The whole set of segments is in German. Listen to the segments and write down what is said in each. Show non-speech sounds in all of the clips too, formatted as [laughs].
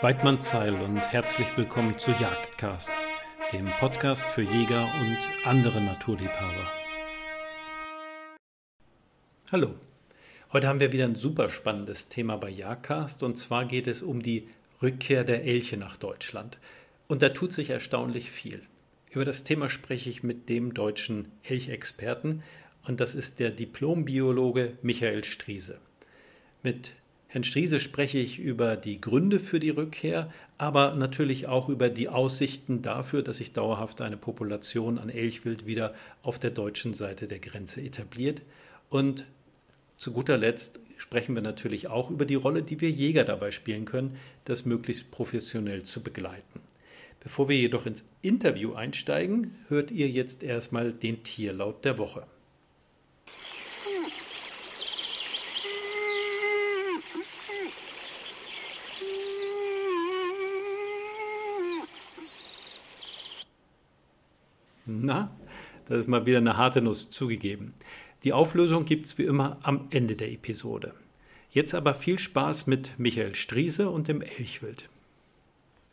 Weidmann Zeil und herzlich willkommen zu Jagdcast, dem Podcast für Jäger und andere Naturliebhaber. Hallo, heute haben wir wieder ein super spannendes Thema bei Jagdcast und zwar geht es um die Rückkehr der Elche nach Deutschland. Und da tut sich erstaunlich viel. Über das Thema spreche ich mit dem deutschen Elchexperten und das ist der Diplombiologe Michael Striese. Mit Herrn Striese spreche ich über die Gründe für die Rückkehr, aber natürlich auch über die Aussichten dafür, dass sich dauerhaft eine Population an Elchwild wieder auf der deutschen Seite der Grenze etabliert. Und zu guter Letzt sprechen wir natürlich auch über die Rolle, die wir Jäger dabei spielen können, das möglichst professionell zu begleiten. Bevor wir jedoch ins Interview einsteigen, hört ihr jetzt erstmal den Tierlaut der Woche. Na, das ist mal wieder eine harte Nuss zugegeben. Die Auflösung gibt es wie immer am Ende der Episode. Jetzt aber viel Spaß mit Michael Striese und dem Elchwild.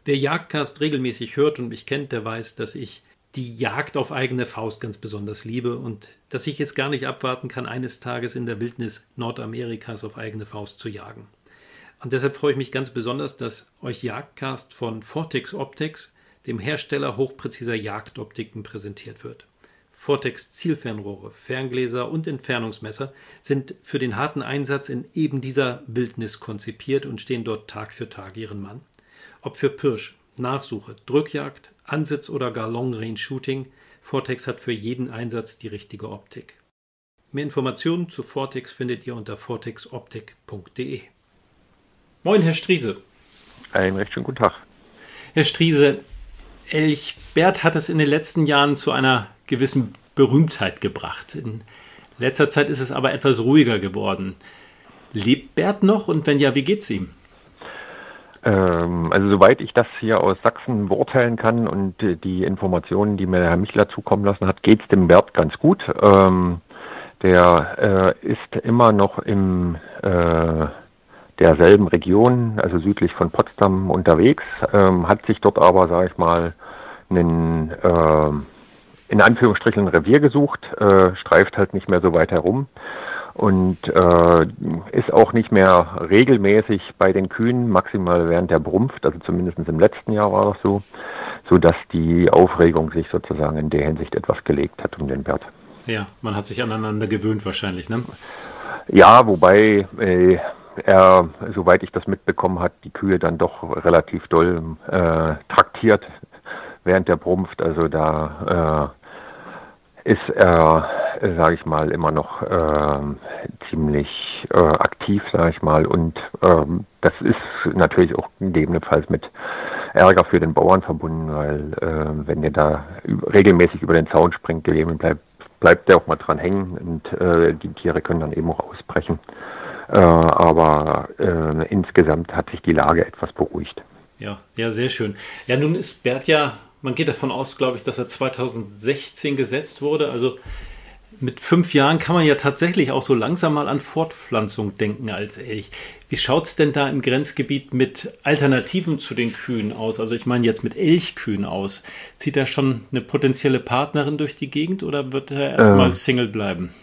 Wer Jagdcast regelmäßig hört und mich kennt, der weiß, dass ich die Jagd auf eigene Faust ganz besonders liebe und dass ich jetzt gar nicht abwarten kann, eines Tages in der Wildnis Nordamerikas auf eigene Faust zu jagen. Und deshalb freue ich mich ganz besonders, dass euch Jagdcast von Vortex Optics, dem Hersteller hochpräziser Jagdoptiken, präsentiert wird. Vortex Zielfernrohre, Ferngläser und Entfernungsmesser sind für den harten Einsatz in eben dieser Wildnis konzipiert und stehen dort Tag für Tag ihren Mann. Ob für Pirsch, Nachsuche, Drückjagd, Ansitz oder gar Long Range Shooting, Vortex hat für jeden Einsatz die richtige Optik. Mehr Informationen zu Vortex findet ihr unter vortexoptik.de. Moin, Herr Striese. Einen recht schönen guten Tag. Herr Striese, Elch Bert hat es in den letzten Jahren zu einer gewissen Berühmtheit gebracht. In letzter Zeit ist es aber etwas ruhiger geworden. Lebt Bert noch und wenn ja, wie geht's ihm? Ähm, also soweit ich das hier aus Sachsen beurteilen kann und die Informationen, die mir Herr Michler zukommen lassen hat, geht es dem Bert ganz gut. Ähm, der äh, ist immer noch im äh, derselben Region, also südlich von Potsdam unterwegs, ähm, hat sich dort aber, sage ich mal, einen äh, in Anführungsstrichen ein Revier gesucht, äh, streift halt nicht mehr so weit herum und äh, ist auch nicht mehr regelmäßig bei den Kühen, maximal während der Brumpft, also zumindest im letzten Jahr war das so, so dass die Aufregung sich sozusagen in der Hinsicht etwas gelegt hat um den Bert. Ja, man hat sich aneinander gewöhnt wahrscheinlich, ne? Ja, wobei äh, er, soweit ich das mitbekommen hat, die Kühe dann doch relativ doll äh, traktiert während der Brumpft. Also da äh, ist er sage ich mal, immer noch äh, ziemlich äh, aktiv, sage ich mal. Und ähm, das ist natürlich auch gegebenenfalls mit Ärger für den Bauern verbunden, weil äh, wenn ihr da regelmäßig über den Zaun springt, gegeben bleibt, bleibt der auch mal dran hängen und äh, die Tiere können dann eben auch ausbrechen. Äh, aber äh, insgesamt hat sich die Lage etwas beruhigt. Ja, ja, sehr schön. Ja, nun ist Bert ja, man geht davon aus, glaube ich, dass er 2016 gesetzt wurde. Also mit fünf Jahren kann man ja tatsächlich auch so langsam mal an Fortpflanzung denken als Elch. Wie schaut es denn da im Grenzgebiet mit Alternativen zu den Kühen aus? Also ich meine jetzt mit Elchkühen aus. Zieht er schon eine potenzielle Partnerin durch die Gegend oder wird er erstmal äh, Single bleiben?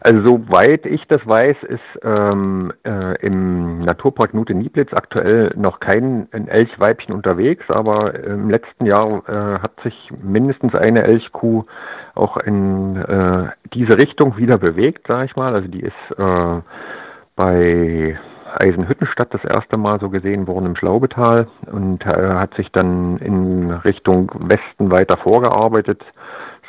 Also soweit ich das weiß, ist ähm, äh, im Naturpark Nute Nieblitz aktuell noch kein Elchweibchen unterwegs, aber im letzten Jahr äh, hat sich mindestens eine Elchkuh auch in äh, diese Richtung wieder bewegt, sage ich mal. Also die ist äh, bei Eisenhüttenstadt das erste Mal so gesehen worden im Schlaubetal und äh, hat sich dann in Richtung Westen weiter vorgearbeitet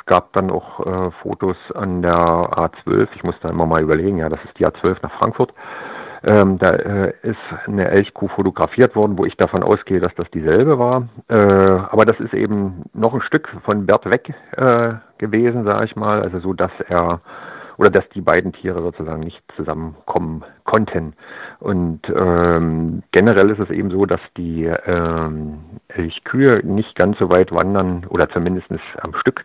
gab dann auch äh, Fotos an der A12. Ich muss da immer mal überlegen, ja, das ist die A12 nach Frankfurt. Ähm, da äh, ist eine Elchkuh fotografiert worden, wo ich davon ausgehe, dass das dieselbe war. Äh, aber das ist eben noch ein Stück von Bert weg äh, gewesen, sage ich mal. Also so, dass er oder dass die beiden Tiere sozusagen nicht zusammenkommen konnten. Und ähm, generell ist es eben so, dass die ähm, Elchkühe nicht ganz so weit wandern oder zumindest am Stück,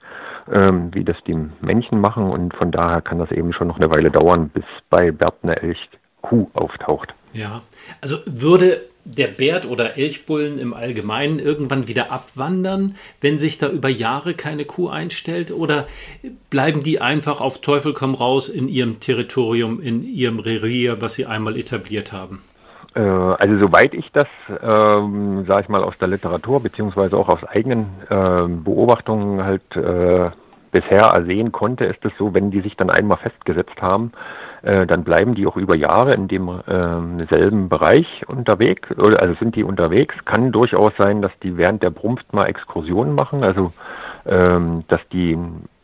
ähm, wie das die Männchen machen. Und von daher kann das eben schon noch eine Weile dauern, bis bei Bert eine Elchkuh auftaucht. Ja, also würde der Bärt oder Elchbullen im Allgemeinen irgendwann wieder abwandern, wenn sich da über Jahre keine Kuh einstellt? Oder bleiben die einfach auf Teufel komm raus in ihrem Territorium, in ihrem Revier, was sie einmal etabliert haben? Äh, also soweit ich das, ähm, sage ich mal, aus der Literatur beziehungsweise auch aus eigenen äh, Beobachtungen halt äh, bisher ersehen konnte, ist es so, wenn die sich dann einmal festgesetzt haben, äh, dann bleiben die auch über Jahre in dem äh, selben Bereich unterwegs, oder also sind die unterwegs. Kann durchaus sein, dass die während der Brumpft mal Exkursionen machen, also ähm, dass die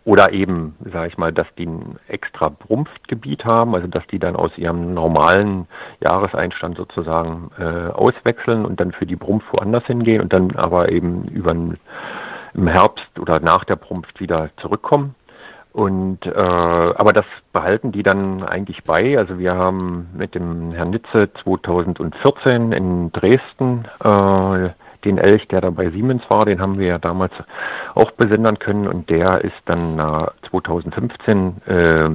oder eben, sage ich mal, dass die ein extra Brumpftgebiet haben, also dass die dann aus ihrem normalen Jahreseinstand sozusagen äh, auswechseln und dann für die Brumpf woanders hingehen und dann aber eben über im Herbst oder nach der Brumpft wieder zurückkommen. Und äh, aber das behalten die dann eigentlich bei. Also wir haben mit dem Herrn Nitze 2014 in Dresden äh, den Elch, der da bei Siemens war, den haben wir ja damals auch besendern können und der ist dann äh, 2015 äh,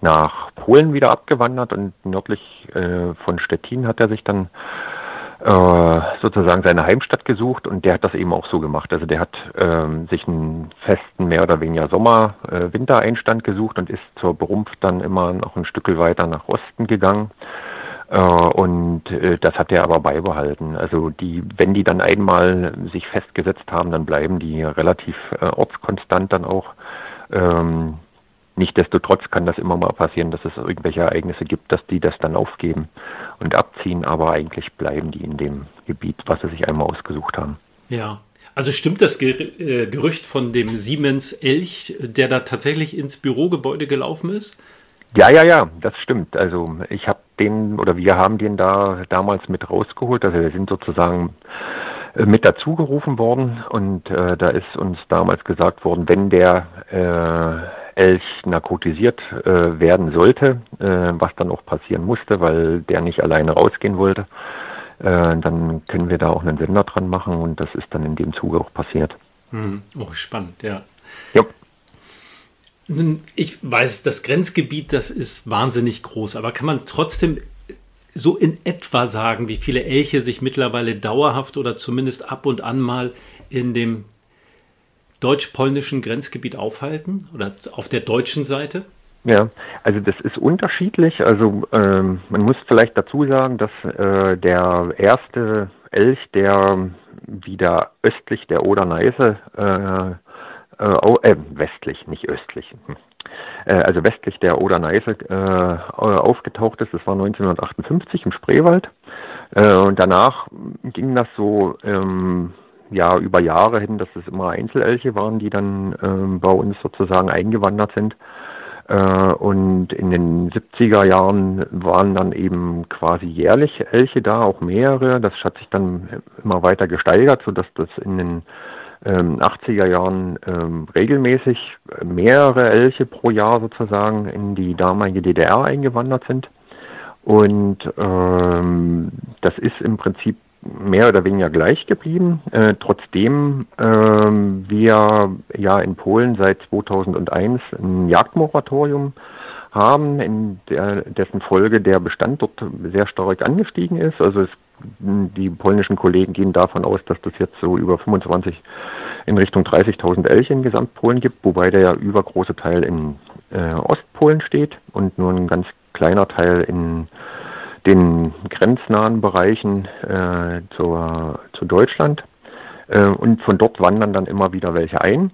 nach Polen wieder abgewandert und nördlich äh, von Stettin hat er sich dann sozusagen seine Heimstadt gesucht und der hat das eben auch so gemacht. Also der hat ähm, sich einen festen mehr oder weniger Sommer-Wintereinstand äh, gesucht und ist zur Berumpft dann immer noch ein Stück weiter nach Osten gegangen. Äh, und äh, das hat er aber beibehalten. Also die, wenn die dann einmal sich festgesetzt haben, dann bleiben die relativ äh, ortskonstant dann auch. Ähm, Nichtsdestotrotz kann das immer mal passieren, dass es irgendwelche Ereignisse gibt, dass die das dann aufgeben und abziehen, aber eigentlich bleiben die in dem Gebiet, was sie sich einmal ausgesucht haben. Ja, also stimmt das äh, Gerücht von dem Siemens Elch, der da tatsächlich ins Bürogebäude gelaufen ist? Ja, ja, ja, das stimmt. Also ich habe den oder wir haben den da damals mit rausgeholt. Also wir sind sozusagen äh, mit dazugerufen worden und äh, da ist uns damals gesagt worden, wenn der äh, Elch narkotisiert äh, werden sollte, äh, was dann auch passieren musste, weil der nicht alleine rausgehen wollte, äh, dann können wir da auch einen Sender dran machen und das ist dann in dem Zuge auch passiert. Hm. Oh, spannend, ja. Ja. Ich weiß, das Grenzgebiet, das ist wahnsinnig groß, aber kann man trotzdem so in etwa sagen, wie viele Elche sich mittlerweile dauerhaft oder zumindest ab und an mal in dem deutsch-polnischen Grenzgebiet aufhalten oder auf der deutschen Seite? Ja, also das ist unterschiedlich. Also ähm, man muss vielleicht dazu sagen, dass äh, der erste Elch, der wieder östlich der Oder-Neiße, äh, äh, äh, westlich, nicht östlich, hm. äh, also westlich der Oder-Neiße äh, aufgetaucht ist, das war 1958 im Spreewald. Und danach ging das so ähm, ja über Jahre hin, dass es immer Einzelelche waren, die dann ähm, bei uns sozusagen eingewandert sind. Äh, und in den 70er Jahren waren dann eben quasi jährlich Elche da, auch mehrere. Das hat sich dann immer weiter gesteigert, sodass das in den ähm, 80er Jahren ähm, regelmäßig mehrere Elche pro Jahr sozusagen in die damalige DDR eingewandert sind. Und ähm, das ist im Prinzip mehr oder weniger gleich geblieben, äh, trotzdem äh, wir ja in Polen seit 2001 ein Jagdmoratorium haben, in der, dessen Folge der Bestand dort sehr stark angestiegen ist. Also es, die polnischen Kollegen gehen davon aus, dass das jetzt so über 25 in Richtung 30.000 Elche in Gesamtpolen gibt, wobei der übergroße Teil in äh, Ostpolen steht und nur ein ganz kleiner Teil in den grenznahen Bereichen äh, zur, zu Deutschland. Äh, und von dort wandern dann immer wieder welche ein.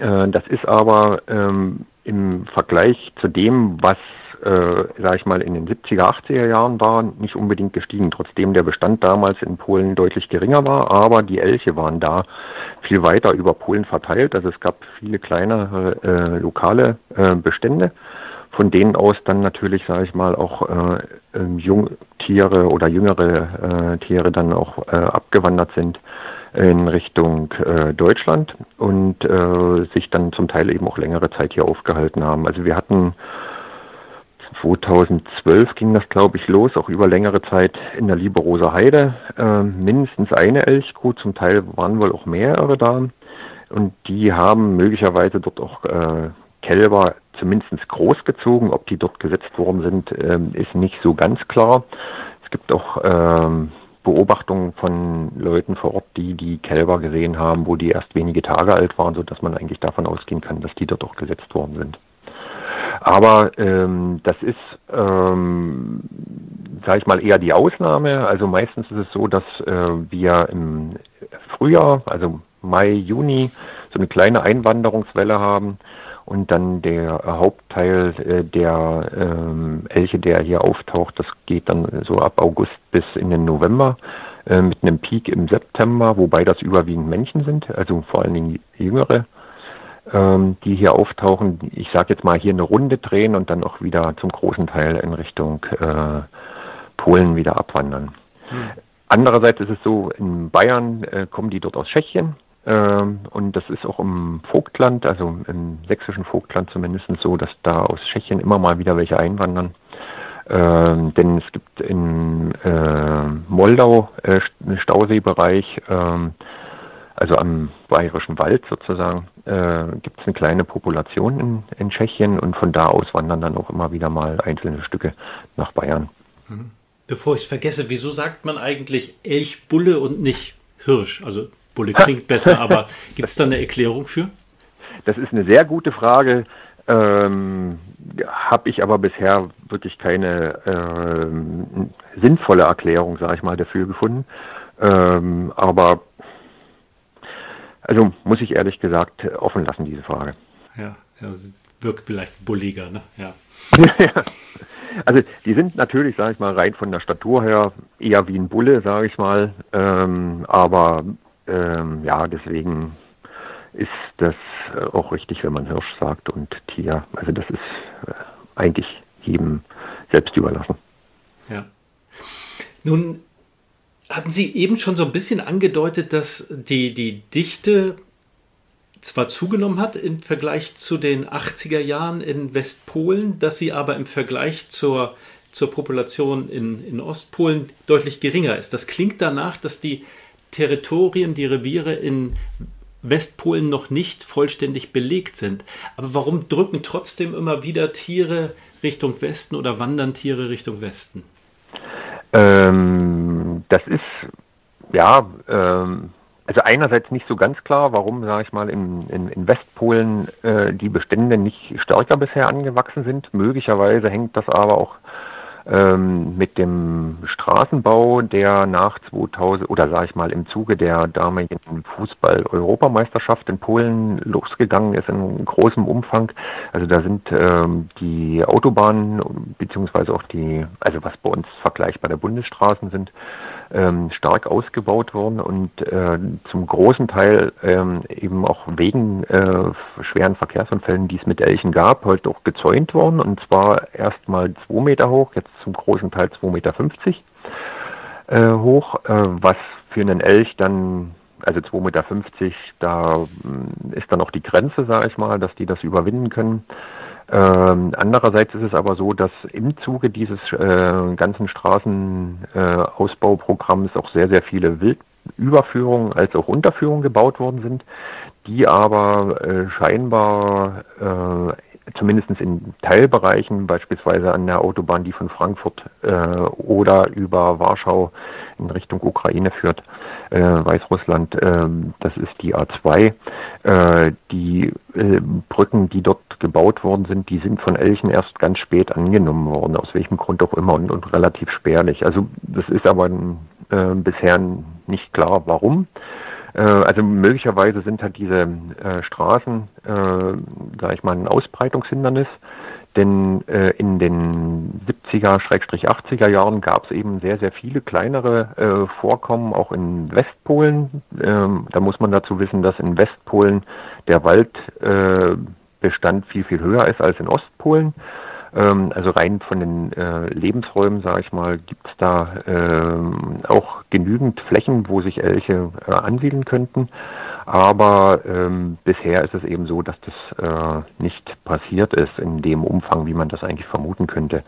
Äh, das ist aber ähm, im Vergleich zu dem, was, äh, sag ich mal, in den 70er, 80er Jahren war, nicht unbedingt gestiegen, trotzdem der Bestand damals in Polen deutlich geringer war, aber die Elche waren da viel weiter über Polen verteilt. Also es gab viele kleinere äh, lokale äh, Bestände von denen aus dann natürlich, sage ich mal, auch äh, ähm, Jungtiere oder jüngere äh, Tiere dann auch äh, abgewandert sind in Richtung äh, Deutschland und äh, sich dann zum Teil eben auch längere Zeit hier aufgehalten haben. Also wir hatten 2012 ging das, glaube ich, los, auch über längere Zeit in der Lieberoser Heide. Äh, mindestens eine Elchkuh, zum Teil waren wohl auch mehrere da. Und die haben möglicherweise dort auch äh, Kälber zumindest großgezogen. Ob die dort gesetzt worden sind, ähm, ist nicht so ganz klar. Es gibt auch ähm, Beobachtungen von Leuten vor Ort, die die Kälber gesehen haben, wo die erst wenige Tage alt waren, sodass man eigentlich davon ausgehen kann, dass die dort auch gesetzt worden sind. Aber ähm, das ist, ähm, sage ich mal, eher die Ausnahme. Also meistens ist es so, dass äh, wir im Frühjahr, also Mai, Juni, so eine kleine Einwanderungswelle haben und dann der Hauptteil äh, der ähm, Elche, der hier auftaucht, das geht dann so ab August bis in den November äh, mit einem Peak im September, wobei das überwiegend Männchen sind, also vor allen Dingen jüngere, ähm, die hier auftauchen. Ich sage jetzt mal hier eine Runde drehen und dann auch wieder zum großen Teil in Richtung äh, Polen wieder abwandern. Hm. Andererseits ist es so, in Bayern äh, kommen die dort aus Tschechien und das ist auch im Vogtland, also im sächsischen Vogtland zumindest so, dass da aus Tschechien immer mal wieder welche einwandern. Ähm, denn es gibt in äh, Moldau äh, Stauseebereich, ähm, also am Bayerischen Wald sozusagen, äh, gibt es eine kleine Population in, in Tschechien und von da aus wandern dann auch immer wieder mal einzelne Stücke nach Bayern. Mhm. Bevor ich es vergesse, wieso sagt man eigentlich Elchbulle und nicht Hirsch? Also Bulle klingt besser, [laughs] aber gibt es da eine Erklärung für? Das ist eine sehr gute Frage. Ähm, Habe ich aber bisher wirklich keine ähm, sinnvolle Erklärung, sage ich mal, dafür gefunden. Ähm, aber also muss ich ehrlich gesagt offen lassen, diese Frage. Ja, ja es wirkt vielleicht bulliger, ne? Ja. [laughs] Also die sind natürlich, sage ich mal, rein von der Statur her eher wie ein Bulle, sage ich mal. Ähm, aber ähm, ja, deswegen ist das äh, auch richtig, wenn man Hirsch sagt und Tier. Also das ist äh, eigentlich jedem selbst überlassen. Ja. Nun hatten Sie eben schon so ein bisschen angedeutet, dass die, die Dichte zwar zugenommen hat im Vergleich zu den 80er Jahren in Westpolen, dass sie aber im Vergleich zur, zur Population in, in Ostpolen deutlich geringer ist. Das klingt danach, dass die Territorien, die Reviere in Westpolen noch nicht vollständig belegt sind. Aber warum drücken trotzdem immer wieder Tiere Richtung Westen oder wandern Tiere Richtung Westen? Ähm, das ist ja ähm, also einerseits nicht so ganz klar, warum, sage ich mal, in, in, in Westpolen äh, die Bestände nicht stärker bisher angewachsen sind. Möglicherweise hängt das aber auch ähm, mit dem Straßenbau, der nach 2000 oder sage ich mal im Zuge der damaligen Fußball-Europameisterschaft in Polen losgegangen ist in großem Umfang. Also da sind ähm, die Autobahnen beziehungsweise auch die, also was bei uns vergleichbar der Bundesstraßen sind, ähm, stark ausgebaut worden und äh, zum großen Teil ähm, eben auch wegen äh, schweren Verkehrsunfällen, die es mit Elchen gab, heute auch gezäunt worden und zwar erstmal zwei Meter hoch, jetzt zum großen Teil 2,50 Meter äh, hoch, äh, was für einen Elch dann also 2,50 Meter, da äh, ist dann auch die Grenze, sage ich mal, dass die das überwinden können. Ähm, andererseits ist es aber so, dass im Zuge dieses äh, ganzen Straßenausbauprogramms äh, auch sehr, sehr viele Wildüberführungen als auch Unterführungen gebaut worden sind, die aber äh, scheinbar äh, zumindest in Teilbereichen, beispielsweise an der Autobahn, die von Frankfurt äh, oder über Warschau in Richtung Ukraine führt, äh, Weißrussland, äh, das ist die A2. Äh, die äh, Brücken, die dort gebaut worden sind, die sind von Elchen erst ganz spät angenommen worden, aus welchem Grund auch immer und, und relativ spärlich. Also das ist aber äh, bisher nicht klar, warum. Äh, also möglicherweise sind halt diese äh, Straßen, äh, sage ich mal, ein Ausbreitungshindernis. Denn äh, in den 70er, 80er Jahren gab es eben sehr, sehr viele kleinere äh, Vorkommen, auch in Westpolen. Ähm, da muss man dazu wissen, dass in Westpolen der Waldbestand äh, viel, viel höher ist als in Ostpolen. Ähm, also rein von den äh, Lebensräumen, sage ich mal, gibt es da äh, auch genügend Flächen, wo sich Elche äh, ansiedeln könnten. Aber ähm, bisher ist es eben so, dass das äh, nicht passiert ist in dem Umfang, wie man das eigentlich vermuten könnte.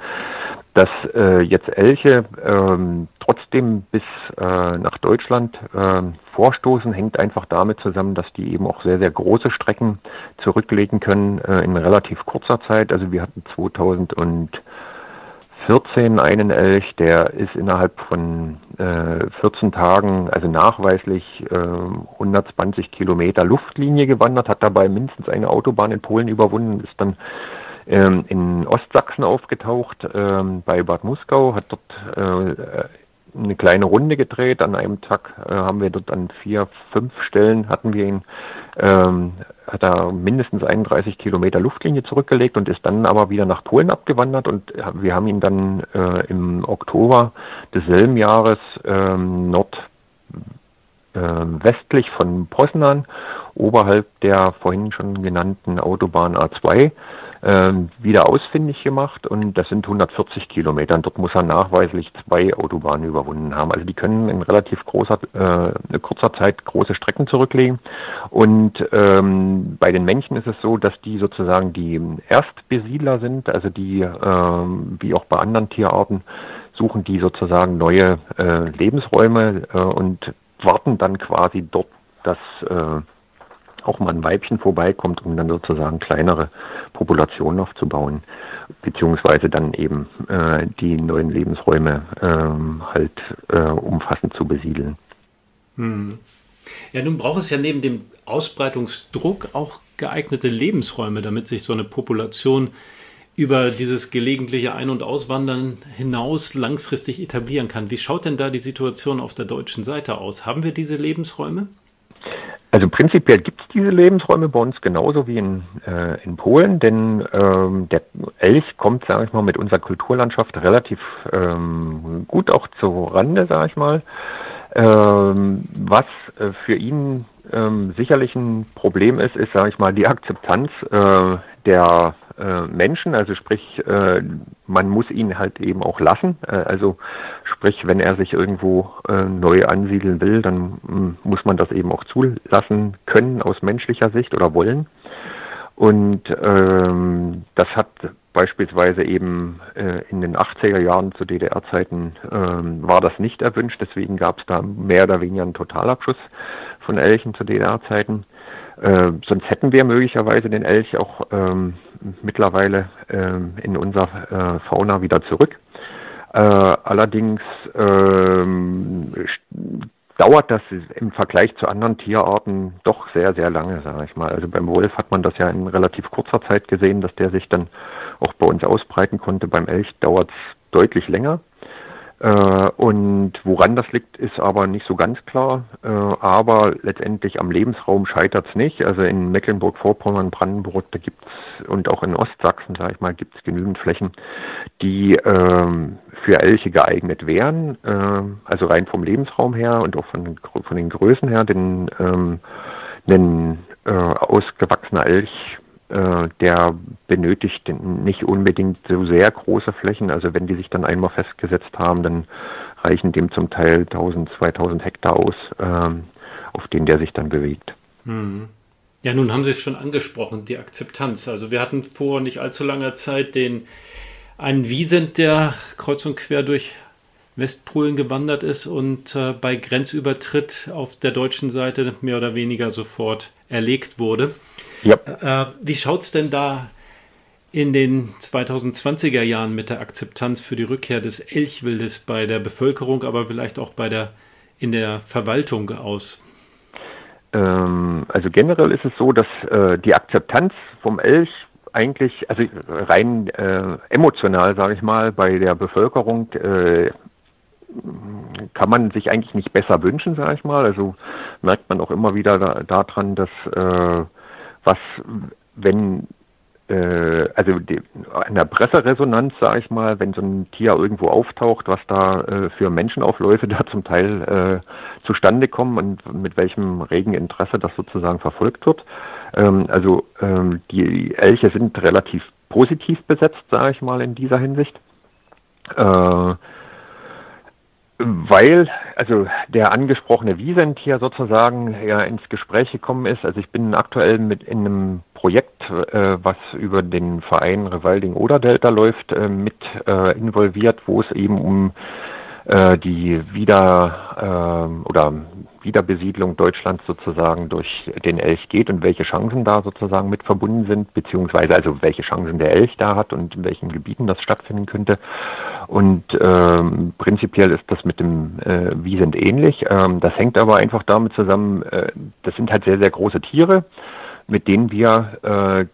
Dass äh, jetzt Elche ähm, trotzdem bis äh, nach Deutschland äh, vorstoßen, hängt einfach damit zusammen, dass die eben auch sehr, sehr große Strecken zurücklegen können äh, in relativ kurzer Zeit. Also wir hatten 2014 2014 einen Elch, der ist innerhalb von äh, 14 Tagen, also nachweislich äh, 120 Kilometer Luftlinie gewandert, hat dabei mindestens eine Autobahn in Polen überwunden, ist dann ähm, in Ostsachsen aufgetaucht, ähm, bei Bad Muskau, hat dort äh, eine kleine Runde gedreht. An einem Tag äh, haben wir dort an vier, fünf Stellen hatten wir ihn, ähm, hat er mindestens 31 Kilometer Luftlinie zurückgelegt und ist dann aber wieder nach Polen abgewandert und wir haben ihn dann äh, im Oktober desselben Jahres ähm, nordwestlich äh, von Poznan, oberhalb der vorhin schon genannten Autobahn A2, ähm, wieder ausfindig gemacht und das sind 140 Kilometer. Und dort muss er nachweislich zwei Autobahnen überwunden haben. Also die können in relativ großer, äh, kurzer Zeit große Strecken zurücklegen. Und ähm, bei den Männchen ist es so, dass die sozusagen die Erstbesiedler sind, also die, ähm, wie auch bei anderen Tierarten, suchen die sozusagen neue äh, Lebensräume äh, und warten dann quasi dort, dass äh, auch mal ein Weibchen vorbeikommt, um dann sozusagen kleinere Populationen aufzubauen, beziehungsweise dann eben äh, die neuen Lebensräume ähm, halt äh, umfassend zu besiedeln. Hm. Ja, nun braucht es ja neben dem Ausbreitungsdruck auch geeignete Lebensräume, damit sich so eine Population über dieses gelegentliche Ein- und Auswandern hinaus langfristig etablieren kann. Wie schaut denn da die Situation auf der deutschen Seite aus? Haben wir diese Lebensräume? Also prinzipiell gibt es diese Lebensräume bei uns genauso wie in, äh, in Polen, denn ähm, der Elch kommt, sage ich mal, mit unserer Kulturlandschaft relativ ähm, gut auch zu Rande, sage ich mal. Ähm, was äh, für ihn ähm, sicherlich ein Problem ist, ist, sage ich mal, die Akzeptanz äh, der äh, Menschen. Also sprich, äh, man muss ihn halt eben auch lassen. Äh, also sprich, wenn er sich irgendwo äh, neu ansiedeln will, dann mm, muss man das eben auch zulassen können aus menschlicher Sicht oder wollen. Und ähm, das hat beispielsweise eben äh, in den 80er Jahren zu DDR-Zeiten ähm, war das nicht erwünscht. Deswegen gab es da mehr oder weniger einen Totalabschuss von Elchen zu DDR-Zeiten. Äh, sonst hätten wir möglicherweise den Elch auch ähm, mittlerweile ähm, in unserer äh, Fauna wieder zurück. Äh, allerdings ähm, dauert das im Vergleich zu anderen Tierarten doch sehr, sehr lange, sage ich mal. Also beim Wolf hat man das ja in relativ kurzer Zeit gesehen, dass der sich dann auch bei uns ausbreiten konnte. Beim Elch dauert es deutlich länger. Äh, und woran das liegt, ist aber nicht so ganz klar. Äh, aber letztendlich am Lebensraum scheitert es nicht. Also in Mecklenburg-Vorpommern, Brandenburg, da gibt's und auch in Ostsachsen, sage ich mal, gibt es genügend Flächen, die ähm, für Elche geeignet wären. Äh, also rein vom Lebensraum her und auch von, von den Größen her. Denn ähm, ein äh, ausgewachsener Elch der benötigt nicht unbedingt so sehr große Flächen. Also wenn die sich dann einmal festgesetzt haben, dann reichen dem zum Teil 1000, 2000 Hektar aus, ähm, auf denen der sich dann bewegt. Hm. Ja, nun haben Sie es schon angesprochen, die Akzeptanz. Also wir hatten vor nicht allzu langer Zeit den einen Wiesent, der kreuz und quer durch Westpolen gewandert ist und äh, bei Grenzübertritt auf der deutschen Seite mehr oder weniger sofort erlegt wurde. Ja. Äh, wie schaut es denn da in den 2020er Jahren mit der Akzeptanz für die Rückkehr des Elchwildes bei der Bevölkerung, aber vielleicht auch bei der, in der Verwaltung aus? Ähm, also generell ist es so, dass äh, die Akzeptanz vom Elch eigentlich, also rein äh, emotional, sage ich mal, bei der Bevölkerung äh, kann man sich eigentlich nicht besser wünschen, sage ich mal. Also merkt man auch immer wieder daran, da dass äh, was, wenn äh, also die, an der Presseresonanz, sage ich mal, wenn so ein Tier irgendwo auftaucht, was da äh, für Menschenaufläufe [laughs] da zum Teil äh, zustande kommen und mit welchem regen Interesse das sozusagen verfolgt wird. Ähm, also ähm, die Elche sind relativ positiv besetzt, sage ich mal, in dieser Hinsicht. Äh, weil, also der angesprochene Wiesent hier sozusagen ja ins Gespräch gekommen ist. Also ich bin aktuell mit in einem Projekt, äh, was über den Verein Rewalding Oder Delta läuft, äh, mit äh, involviert, wo es eben um äh, die Wieder äh, oder Wiederbesiedlung Deutschlands sozusagen durch den Elch geht und welche Chancen da sozusagen mit verbunden sind, beziehungsweise also welche Chancen der Elch da hat und in welchen Gebieten das stattfinden könnte. Und ähm, prinzipiell ist das mit dem äh, Wiesent ähnlich. Ähm, das hängt aber einfach damit zusammen, äh, das sind halt sehr, sehr große Tiere, mit denen wir äh,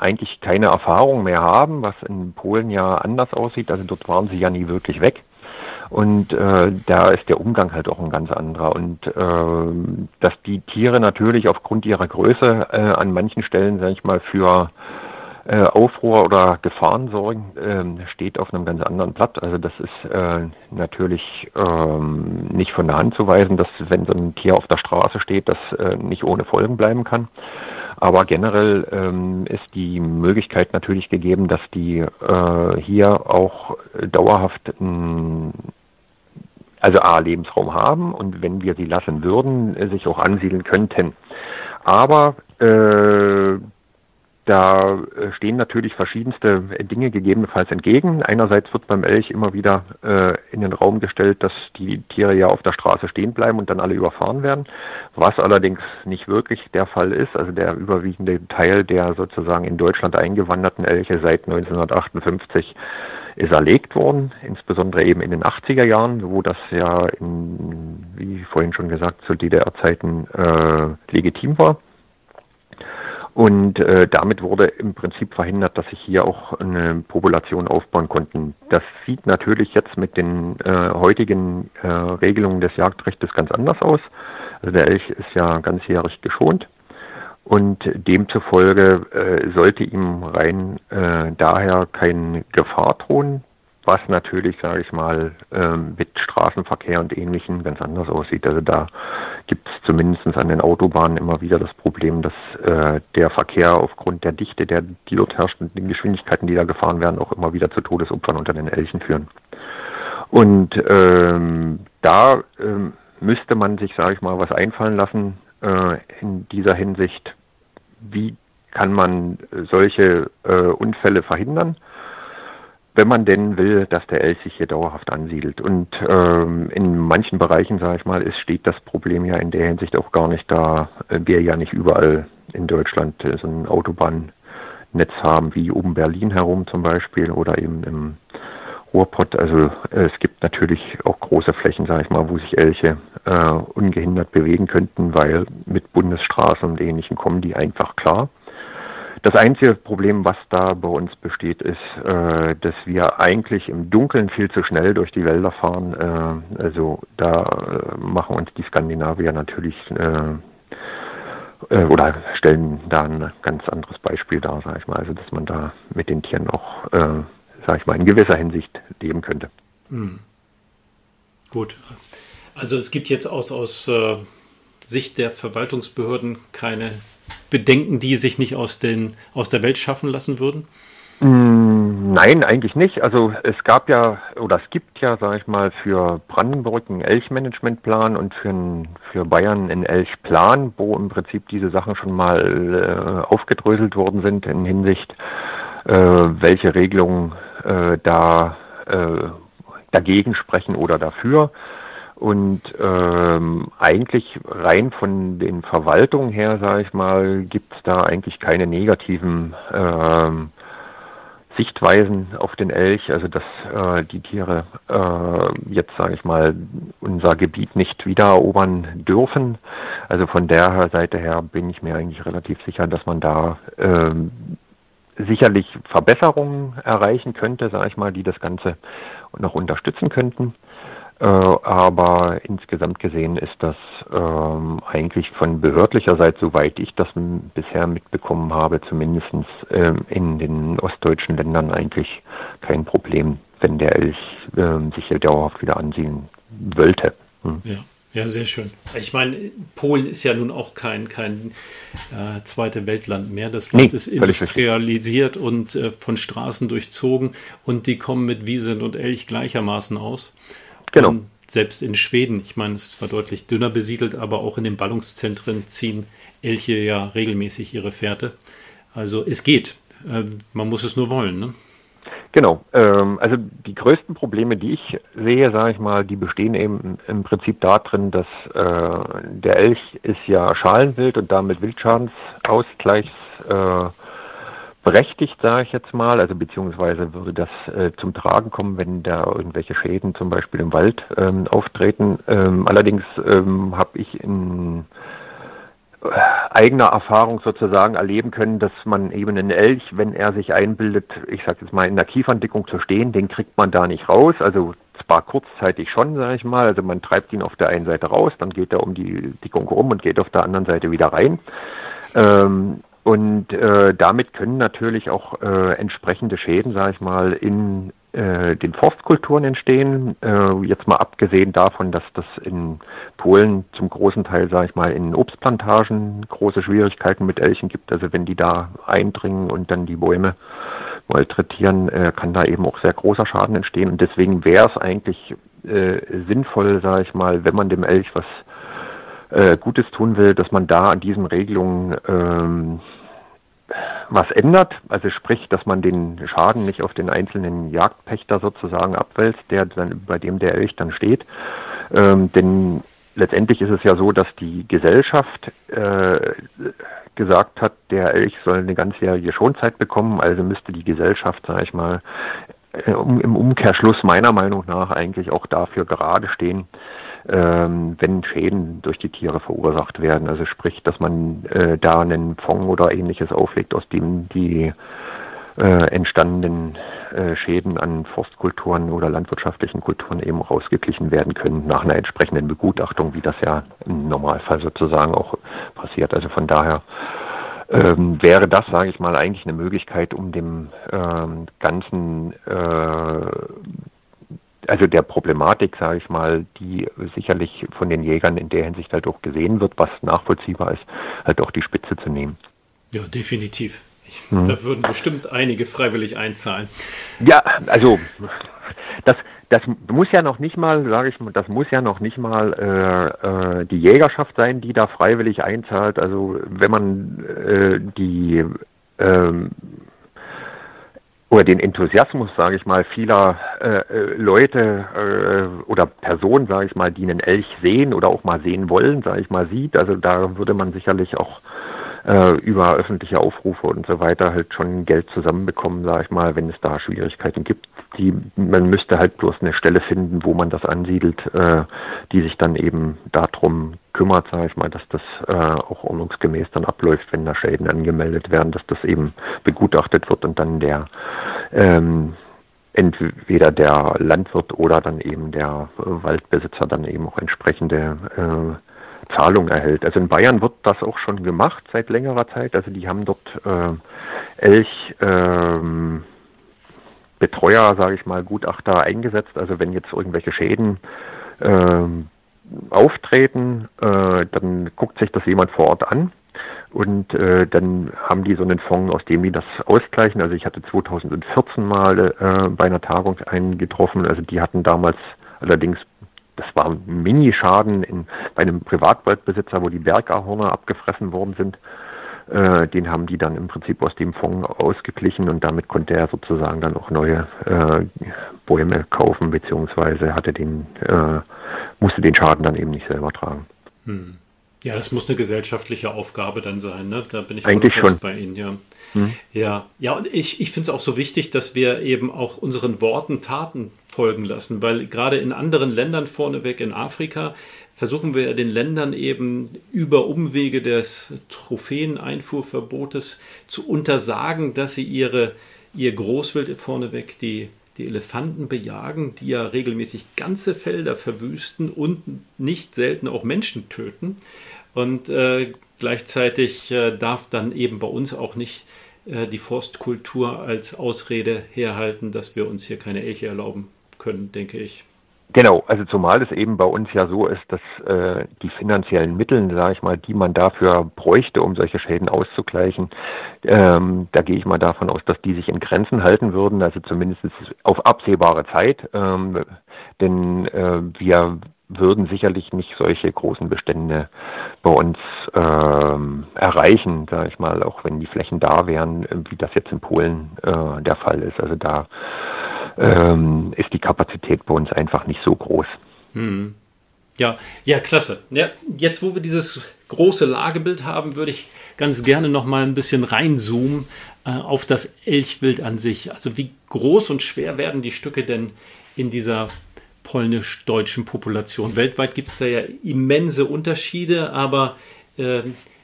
eigentlich keine Erfahrung mehr haben, was in Polen ja anders aussieht. Also dort waren sie ja nie wirklich weg. Und äh, da ist der Umgang halt auch ein ganz anderer. Und äh, dass die Tiere natürlich aufgrund ihrer Größe äh, an manchen Stellen, sage ich mal, für äh, Aufruhr oder Gefahren sorgen, äh, steht auf einem ganz anderen Blatt. Also das ist äh, natürlich ähm, nicht von der Hand zu weisen, dass wenn so ein Tier auf der Straße steht, das äh, nicht ohne Folgen bleiben kann. Aber generell ähm, ist die Möglichkeit natürlich gegeben, dass die äh, hier auch dauerhaft ein also A, Lebensraum haben und wenn wir sie lassen würden, äh, sich auch ansiedeln könnten. Aber äh, da äh, stehen natürlich verschiedenste Dinge gegebenenfalls entgegen. Einerseits wird beim Elch immer wieder äh, in den Raum gestellt, dass die Tiere ja auf der Straße stehen bleiben und dann alle überfahren werden, was allerdings nicht wirklich der Fall ist. Also der überwiegende Teil der sozusagen in Deutschland eingewanderten Elche seit 1958 ist erlegt worden, insbesondere eben in den 80er Jahren, wo das ja, in, wie vorhin schon gesagt, zu DDR-Zeiten äh, legitim war. Und äh, damit wurde im Prinzip verhindert, dass sich hier auch eine Population aufbauen konnten. Das sieht natürlich jetzt mit den äh, heutigen äh, Regelungen des Jagdrechts ganz anders aus. Also der Elch ist ja ganzjährig geschont und demzufolge äh, sollte ihm rein äh, daher keine Gefahr drohen was natürlich, sage ich mal, ähm, mit Straßenverkehr und Ähnlichem ganz anders aussieht. Also da gibt es zumindest an den Autobahnen immer wieder das Problem, dass äh, der Verkehr aufgrund der Dichte, der, die dort herrscht und den Geschwindigkeiten, die da gefahren werden, auch immer wieder zu Todesopfern unter den Elchen führen. Und ähm, da ähm, müsste man sich, sage ich mal, was einfallen lassen äh, in dieser Hinsicht. Wie kann man solche äh, Unfälle verhindern? wenn man denn will, dass der Elch sich hier dauerhaft ansiedelt. Und ähm, in manchen Bereichen, sage ich mal, ist, steht das Problem ja in der Hinsicht auch gar nicht da. Wir ja nicht überall in Deutschland äh, so ein Autobahnnetz haben, wie um Berlin herum zum Beispiel oder eben im Ruhrpott. Also äh, es gibt natürlich auch große Flächen, sage ich mal, wo sich Elche äh, ungehindert bewegen könnten, weil mit Bundesstraßen und Ähnlichem kommen die einfach klar. Das einzige Problem, was da bei uns besteht, ist, äh, dass wir eigentlich im Dunkeln viel zu schnell durch die Wälder fahren. Äh, also da äh, machen uns die Skandinavier natürlich äh, oder stellen da ein ganz anderes Beispiel dar, sage ich mal. Also dass man da mit den Tieren auch, äh, sage ich mal, in gewisser Hinsicht leben könnte. Hm. Gut. Also es gibt jetzt aus, aus äh, Sicht der Verwaltungsbehörden keine Bedenken, die sich nicht aus, den, aus der Welt schaffen lassen würden? Mm, nein, eigentlich nicht. Also es gab ja oder es gibt ja, sage ich mal, für Brandenburg einen Elchmanagementplan und für, für Bayern einen Elchplan, wo im Prinzip diese Sachen schon mal äh, aufgedröselt worden sind in Hinsicht, äh, welche Regelungen äh, da äh, dagegen sprechen oder dafür. Und ähm, eigentlich rein von den Verwaltungen her, sage ich mal, gibt es da eigentlich keine negativen ähm, Sichtweisen auf den Elch, also dass äh, die Tiere äh, jetzt, sage ich mal, unser Gebiet nicht wiedererobern dürfen. Also von der Seite her bin ich mir eigentlich relativ sicher, dass man da ähm, sicherlich Verbesserungen erreichen könnte, sage ich mal, die das Ganze noch unterstützen könnten. Äh, aber insgesamt gesehen ist das ähm, eigentlich von behördlicher Seite, soweit ich das bisher mitbekommen habe, zumindest ähm, in den ostdeutschen Ländern eigentlich kein Problem, wenn der Elch ähm, sich hier dauerhaft wieder ansiedeln wollte. Hm. Ja. Ja, sehr schön. Ich meine, Polen ist ja nun auch kein, kein äh, zweite Weltland mehr. Das Land nee, ist industrialisiert und äh, von Straßen durchzogen und die kommen mit Wiesent und Elch gleichermaßen aus. Genau. Und selbst in Schweden, ich meine, es ist zwar deutlich dünner besiedelt, aber auch in den Ballungszentren ziehen Elche ja regelmäßig ihre Fährte. Also es geht. Äh, man muss es nur wollen. Ne? Genau. Ähm, also die größten Probleme, die ich sehe, sage ich mal, die bestehen eben im Prinzip darin, dass äh, der Elch ist ja Schalenwild und damit Wildschadensausgleichs äh, berechtigt, sage ich jetzt mal, also beziehungsweise würde das äh, zum Tragen kommen, wenn da irgendwelche Schäden zum Beispiel im Wald ähm, auftreten. Ähm, allerdings ähm, habe ich in eigener Erfahrung sozusagen erleben können, dass man eben einen Elch, wenn er sich einbildet, ich sage jetzt mal in der Kieferndickung zu stehen, den kriegt man da nicht raus. Also zwar kurzzeitig schon, sage ich mal, also man treibt ihn auf der einen Seite raus, dann geht er um die Dickung rum und geht auf der anderen Seite wieder rein. Ähm, und äh, damit können natürlich auch äh, entsprechende Schäden, sage ich mal, in äh, den Forstkulturen entstehen. Äh, jetzt mal abgesehen davon, dass das in Polen zum großen Teil, sage ich mal, in Obstplantagen große Schwierigkeiten mit Elchen gibt. Also wenn die da eindringen und dann die Bäume malträtieren, äh, kann da eben auch sehr großer Schaden entstehen. Und deswegen wäre es eigentlich äh, sinnvoll, sage ich mal, wenn man dem Elch was äh, Gutes tun will, dass man da an diesen Regelungen ähm, was ändert, also sprich, dass man den Schaden nicht auf den einzelnen Jagdpächter sozusagen abwälzt, der dann, bei dem der Elch dann steht. Ähm, denn letztendlich ist es ja so, dass die Gesellschaft äh, gesagt hat, der Elch soll eine ganzjährige Schonzeit bekommen, also müsste die Gesellschaft, sage ich mal, äh, im Umkehrschluss meiner Meinung nach eigentlich auch dafür gerade stehen, ähm, wenn Schäden durch die Tiere verursacht werden. Also sprich, dass man äh, da einen Fonds oder ähnliches auflegt, aus dem die äh, entstandenen äh, Schäden an Forstkulturen oder landwirtschaftlichen Kulturen eben auch ausgeglichen werden können nach einer entsprechenden Begutachtung, wie das ja im Normalfall sozusagen auch passiert. Also von daher ähm, wäre das, sage ich mal, eigentlich eine Möglichkeit, um dem ähm, ganzen äh, also der Problematik, sage ich mal, die sicherlich von den Jägern in der Hinsicht halt auch gesehen wird, was nachvollziehbar ist, halt auch die Spitze zu nehmen. Ja, definitiv. Ich, hm. Da würden bestimmt einige freiwillig einzahlen. Ja, also das, das muss ja noch nicht mal, sage ich mal, das muss ja noch nicht mal äh, äh, die Jägerschaft sein, die da freiwillig einzahlt. Also wenn man äh, die ähm, oder den Enthusiasmus, sage ich mal, vieler äh, äh, Leute äh, oder Personen, sage ich mal, die einen Elch sehen oder auch mal sehen wollen, sage ich mal, sieht. Also da würde man sicherlich auch äh, über öffentliche Aufrufe und so weiter halt schon Geld zusammenbekommen, sage ich mal, wenn es da Schwierigkeiten gibt. Die, man müsste halt bloß eine Stelle finden, wo man das ansiedelt, äh, die sich dann eben darum kümmert, sage ich mal, dass das äh, auch ordnungsgemäß dann abläuft, wenn da Schäden angemeldet werden, dass das eben begutachtet wird und dann der ähm, entweder der Landwirt oder dann eben der Waldbesitzer dann eben auch entsprechende äh, Zahlung erhält. Also in Bayern wird das auch schon gemacht seit längerer Zeit. Also die haben dort äh, Elch ähm, Betreuer, sage ich mal, Gutachter eingesetzt. Also wenn jetzt irgendwelche Schäden ähm, auftreten, äh, dann guckt sich das jemand vor Ort an. Und äh, dann haben die so einen Fonds, aus dem die das ausgleichen. Also ich hatte 2014 mal äh, bei einer Tagung eingetroffen. Also die hatten damals allerdings das war ein Minischaden in, bei einem Privatwaldbesitzer, wo die Bergahorner abgefressen worden sind. Äh, den haben die dann im Prinzip aus dem Fonds ausgeglichen und damit konnte er sozusagen dann auch neue äh, Bäume kaufen, beziehungsweise hatte den, äh, musste den Schaden dann eben nicht selber tragen. Hm. Ja, das muss eine gesellschaftliche Aufgabe dann sein, ne? Da bin ich eigentlich schon bei Ihnen, ja. Hm. Ja, ja, und ich, ich finde es auch so wichtig, dass wir eben auch unseren Worten Taten folgen lassen, weil gerade in anderen Ländern vorneweg in Afrika versuchen wir den Ländern eben über Umwege des Trophäeneinfuhrverbotes zu untersagen, dass sie ihre, ihr Großwild vorneweg die die Elefanten bejagen, die ja regelmäßig ganze Felder verwüsten und nicht selten auch Menschen töten. Und äh, gleichzeitig äh, darf dann eben bei uns auch nicht äh, die Forstkultur als Ausrede herhalten, dass wir uns hier keine Elche erlauben können, denke ich. Genau, also zumal es eben bei uns ja so ist, dass äh, die finanziellen Mittel, sage ich mal, die man dafür bräuchte, um solche Schäden auszugleichen, ähm, da gehe ich mal davon aus, dass die sich in Grenzen halten würden, also zumindest auf absehbare Zeit, ähm, denn äh, wir würden sicherlich nicht solche großen Bestände bei uns ähm, erreichen, sage ich mal, auch wenn die Flächen da wären, wie das jetzt in Polen äh, der Fall ist. Also da ähm, ist die Kapazität bei uns einfach nicht so groß. Hm. Ja, ja, klasse. Ja, jetzt, wo wir dieses große Lagebild haben, würde ich ganz gerne noch mal ein bisschen reinzoomen äh, auf das Elchwild an sich. Also wie groß und schwer werden die Stücke denn in dieser polnisch-deutschen Population? Weltweit gibt es da ja immense Unterschiede, aber äh,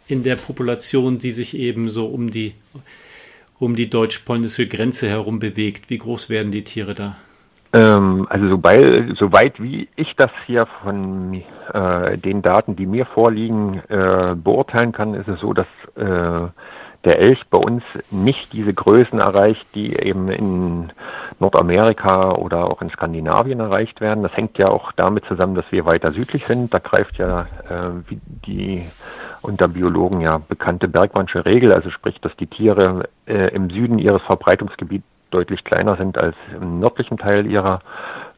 in der Population, die sich eben so um die, um die deutsch-polnische Grenze herum bewegt, wie groß werden die Tiere da? Ähm, also sobald, soweit wie ich das hier von äh, den Daten, die mir vorliegen, äh, beurteilen kann, ist es so, dass äh, der Elch bei uns nicht diese Größen erreicht, die eben in Nordamerika oder auch in Skandinavien erreicht werden. Das hängt ja auch damit zusammen, dass wir weiter südlich sind. Da greift ja äh, die unter Biologen ja bekannte Bergmannsche Regel, also sprich, dass die Tiere äh, im Süden ihres Verbreitungsgebiets deutlich kleiner sind als im nördlichen Teil ihrer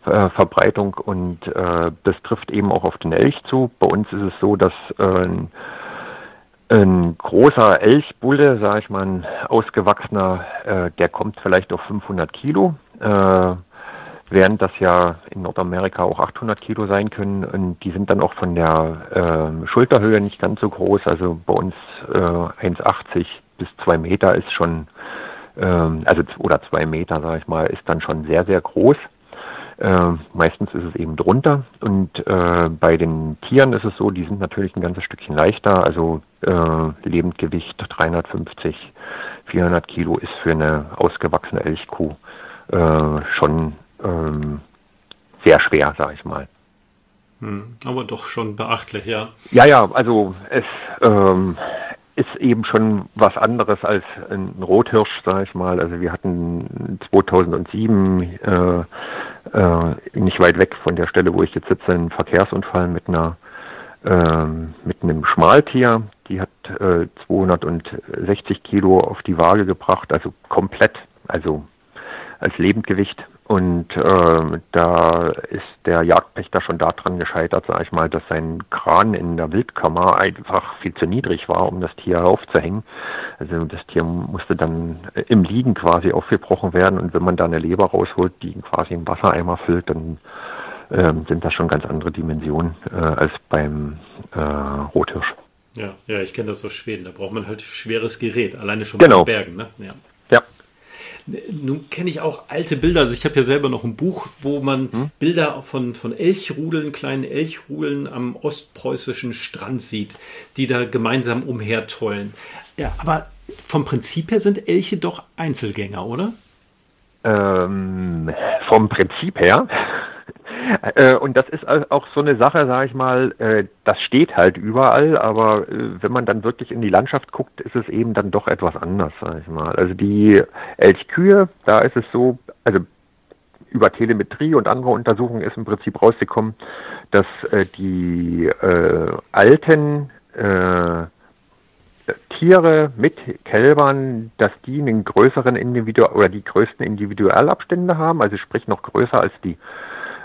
äh, Verbreitung und äh, das trifft eben auch auf den Elch zu. Bei uns ist es so, dass äh, ein großer Elchbulle, sage ich mal, ein ausgewachsener, äh, der kommt vielleicht auf 500 Kilo, äh, während das ja in Nordamerika auch 800 Kilo sein können. Und die sind dann auch von der äh, Schulterhöhe nicht ganz so groß. Also bei uns äh, 1,80 bis 2 Meter ist schon ähm, also oder zwei Meter, sage ich mal, ist dann schon sehr, sehr groß. Äh, meistens ist es eben drunter. Und äh, bei den Tieren ist es so, die sind natürlich ein ganzes Stückchen leichter. Also äh, Lebendgewicht 350, 400 Kilo ist für eine ausgewachsene Elchkuh äh, schon ähm, sehr schwer, sage ich mal. Hm, aber doch schon beachtlich, ja. Ja, ja, also es, ähm, ist eben schon was anderes als ein Rothirsch, sage ich mal. Also wir hatten 2007 äh, äh, nicht weit weg von der Stelle, wo ich jetzt sitze, einen Verkehrsunfall mit einer äh, mit einem Schmaltier. Die hat äh, 260 Kilo auf die Waage gebracht, also komplett, also als Lebendgewicht. Und äh, da ist der Jagdpächter schon daran gescheitert, sage ich mal, dass sein Kran in der Wildkammer einfach viel zu niedrig war, um das Tier aufzuhängen. Also das Tier musste dann im Liegen quasi aufgebrochen werden und wenn man da eine Leber rausholt, die quasi im Wassereimer füllt, dann ähm, sind das schon ganz andere Dimensionen äh, als beim äh, Rothirsch. Ja, ja, ich kenne das aus Schweden. Da braucht man halt schweres Gerät, alleine schon genau. bei den Bergen. Ne? Ja. Nun kenne ich auch alte Bilder. Also ich habe ja selber noch ein Buch, wo man hm? Bilder von, von Elchrudeln, kleinen Elchrudeln am ostpreußischen Strand sieht, die da gemeinsam umhertollen. Ja, aber vom Prinzip her sind Elche doch Einzelgänger, oder? Ähm, vom Prinzip her äh, und das ist auch so eine Sache, sage ich mal, äh, das steht halt überall, aber äh, wenn man dann wirklich in die Landschaft guckt, ist es eben dann doch etwas anders, sage ich mal. Also die Elchkühe, da ist es so, also über Telemetrie und andere Untersuchungen ist im Prinzip rausgekommen, dass die alten Tiere mit Kälbern, dass die einen größeren Individu oder die größten Individualabstände haben, also sprich noch größer als die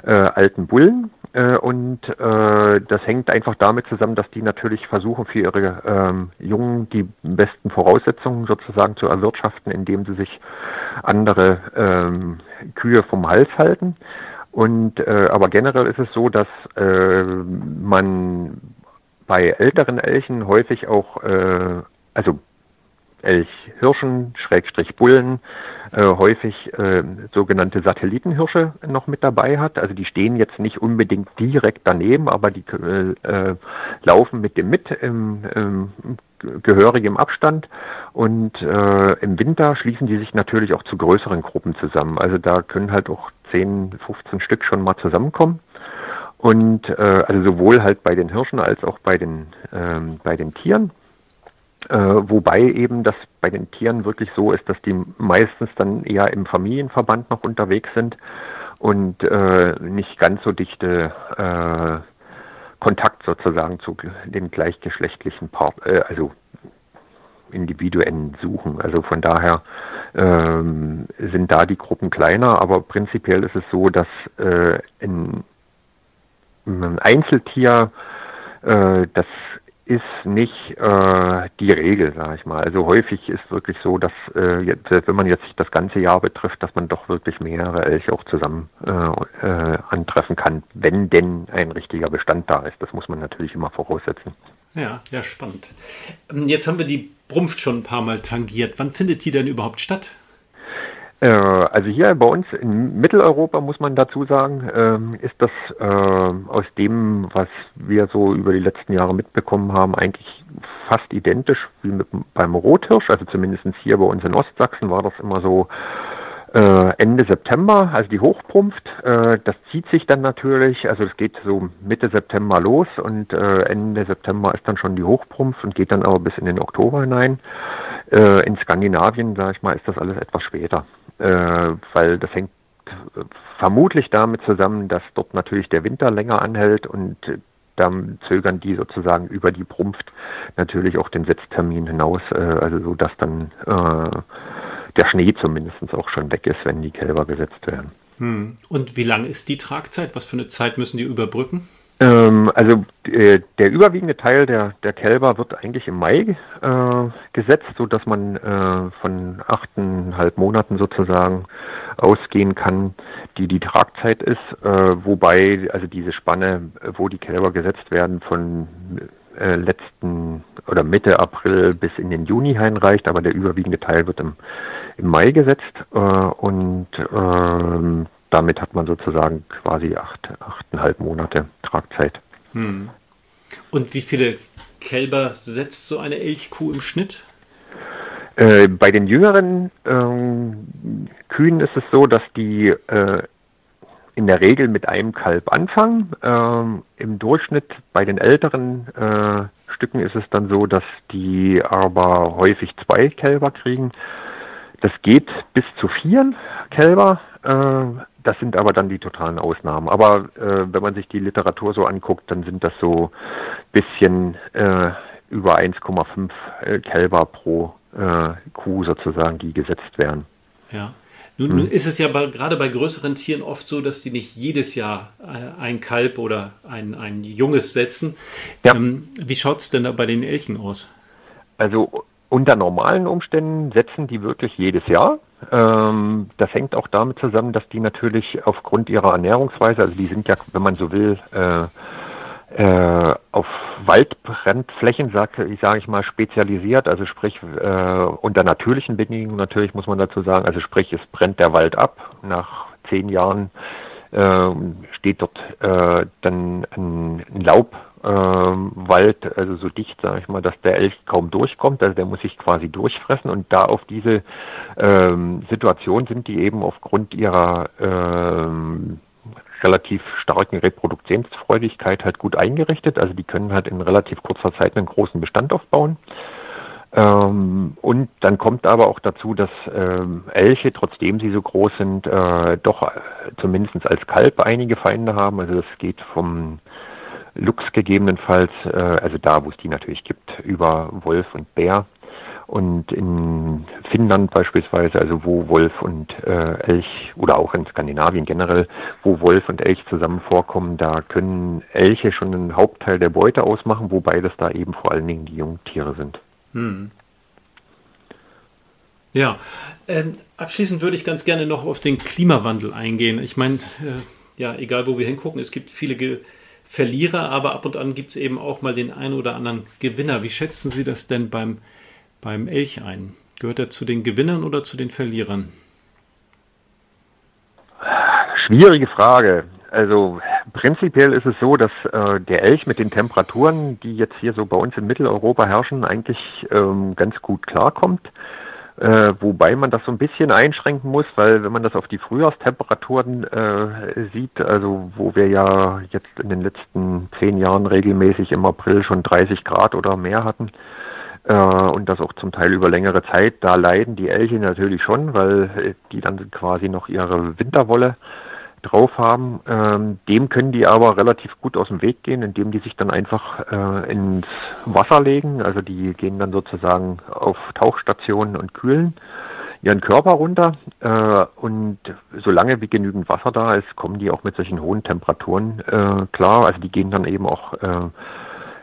äh, alten Bullen. Äh, und äh, das hängt einfach damit zusammen, dass die natürlich versuchen, für ihre ähm, Jungen die besten Voraussetzungen sozusagen zu erwirtschaften, indem sie sich andere ähm, Kühe vom Hals halten. Und äh, aber generell ist es so, dass äh, man bei älteren Elchen häufig auch, äh, also Elchhirschen, Schrägstrich Bullen, äh, häufig äh, sogenannte Satellitenhirsche noch mit dabei hat. Also die stehen jetzt nicht unbedingt direkt daneben, aber die äh, äh, laufen mit dem mit im, im gehörigem Abstand und äh, im Winter schließen die sich natürlich auch zu größeren Gruppen zusammen. Also da können halt auch 10, 15 Stück schon mal zusammenkommen. Und äh, also sowohl halt bei den Hirschen als auch bei den, ähm, bei den Tieren. Äh, wobei eben das bei den Tieren wirklich so ist, dass die meistens dann eher im Familienverband noch unterwegs sind und äh, nicht ganz so dichte äh, Kontakt sozusagen zu den gleichgeschlechtlichen Part, äh, also Individuen suchen. Also von daher ähm, sind da die Gruppen kleiner, aber prinzipiell ist es so, dass äh, ein, ein Einzeltier äh, das ist nicht äh, die Regel, sage ich mal. Also häufig ist wirklich so, dass äh, jetzt, wenn man jetzt das ganze Jahr betrifft, dass man doch wirklich mehrere Elche auch zusammen äh, äh, antreffen kann, wenn denn ein richtiger Bestand da ist. Das muss man natürlich immer voraussetzen. Ja, ja, spannend. Ähm, jetzt haben wir die Brumpft schon ein paar Mal tangiert. Wann findet die denn überhaupt statt? Äh, also hier bei uns in Mitteleuropa muss man dazu sagen, ähm, ist das äh, aus dem, was wir so über die letzten Jahre mitbekommen haben, eigentlich fast identisch wie mit, beim Rothirsch. Also zumindest hier bei uns in Ostsachsen war das immer so äh, Ende September, also die Hochprumpft. das zieht sich dann natürlich, also es geht so Mitte September los und Ende September ist dann schon die Hochprumpft und geht dann aber bis in den Oktober hinein. In Skandinavien, sage ich mal, ist das alles etwas später äh, weil das hängt vermutlich damit zusammen, dass dort natürlich der Winter länger anhält und dann zögern die sozusagen über die Prumpft natürlich auch den Setztermin hinaus, äh, also so dass dann äh, der Schnee zumindest auch schon weg ist, wenn die Kälber gesetzt werden. Hm. Und wie lang ist die Tragzeit? Was für eine Zeit müssen die überbrücken? Ähm, also äh, der überwiegende Teil der, der Kälber wird eigentlich im Mai äh, gesetzt, so dass man äh, von achteinhalb Monaten sozusagen ausgehen kann, die die Tragzeit ist, äh, wobei also diese Spanne, wo die Kälber gesetzt werden, von äh, letzten oder Mitte April bis in den Juni hinreicht, aber der überwiegende Teil wird im, im Mai gesetzt. Äh, und ähm, damit hat man sozusagen quasi acht, achteinhalb Monate Tragzeit. Hm. Und wie viele Kälber setzt so eine Elchkuh im Schnitt? Äh, bei den jüngeren ähm, Kühen ist es so, dass die äh, in der Regel mit einem Kalb anfangen. Ähm, Im Durchschnitt bei den älteren äh, Stücken ist es dann so, dass die aber häufig zwei Kälber kriegen. Das geht bis zu vier Kälber. Das sind aber dann die totalen Ausnahmen. Aber äh, wenn man sich die Literatur so anguckt, dann sind das so bisschen äh, über 1,5 äh, Kälber pro äh, Kuh sozusagen, die gesetzt werden. Ja. Nun, nun hm. ist es ja bei, gerade bei größeren Tieren oft so, dass die nicht jedes Jahr äh, ein Kalb oder ein, ein Junges setzen. Ja. Ähm, wie schaut es denn da bei den Elchen aus? Also unter normalen Umständen setzen die wirklich jedes Jahr. Ähm, das hängt auch damit zusammen, dass die natürlich aufgrund ihrer Ernährungsweise, also die sind ja, wenn man so will, äh, äh, auf Waldbrandflächen, sage sag ich mal, spezialisiert, also sprich äh, unter natürlichen Bedingungen natürlich muss man dazu sagen, also sprich es brennt der Wald ab, nach zehn Jahren äh, steht dort äh, dann ein, ein Laub ähm, Wald, also so dicht, sage ich mal, dass der Elch kaum durchkommt. Also der muss sich quasi durchfressen. Und da auf diese ähm, Situation sind die eben aufgrund ihrer ähm, relativ starken Reproduktionsfreudigkeit halt gut eingerichtet. Also die können halt in relativ kurzer Zeit einen großen Bestand aufbauen. Ähm, und dann kommt aber auch dazu, dass ähm, Elche, trotzdem sie so groß sind, äh, doch äh, zumindest als Kalb einige Feinde haben. Also das geht vom Luchs gegebenenfalls, äh, also da, wo es die natürlich gibt, über Wolf und Bär. Und in Finnland beispielsweise, also wo Wolf und äh, Elch oder auch in Skandinavien generell, wo Wolf und Elch zusammen vorkommen, da können Elche schon einen Hauptteil der Beute ausmachen, wobei das da eben vor allen Dingen die Jungtiere sind. Hm. Ja, ähm, abschließend würde ich ganz gerne noch auf den Klimawandel eingehen. Ich meine, äh, ja, egal wo wir hingucken, es gibt viele Ge Verlierer, aber ab und an gibt es eben auch mal den einen oder anderen Gewinner. Wie schätzen Sie das denn beim, beim Elch ein? Gehört er zu den Gewinnern oder zu den Verlierern? Schwierige Frage. Also prinzipiell ist es so, dass äh, der Elch mit den Temperaturen, die jetzt hier so bei uns in Mitteleuropa herrschen, eigentlich ähm, ganz gut klarkommt. Äh, wobei man das so ein bisschen einschränken muss, weil wenn man das auf die Frühjahrstemperaturen äh, sieht, also wo wir ja jetzt in den letzten zehn Jahren regelmäßig im April schon 30 Grad oder mehr hatten äh, und das auch zum Teil über längere Zeit, da leiden die Elche natürlich schon, weil die dann quasi noch ihre Winterwolle drauf haben. Ähm, dem können die aber relativ gut aus dem Weg gehen, indem die sich dann einfach äh, ins Wasser legen. Also die gehen dann sozusagen auf Tauchstationen und kühlen ihren Körper runter. Äh, und solange wie genügend Wasser da ist, kommen die auch mit solchen hohen Temperaturen äh, klar. Also die gehen dann eben auch äh,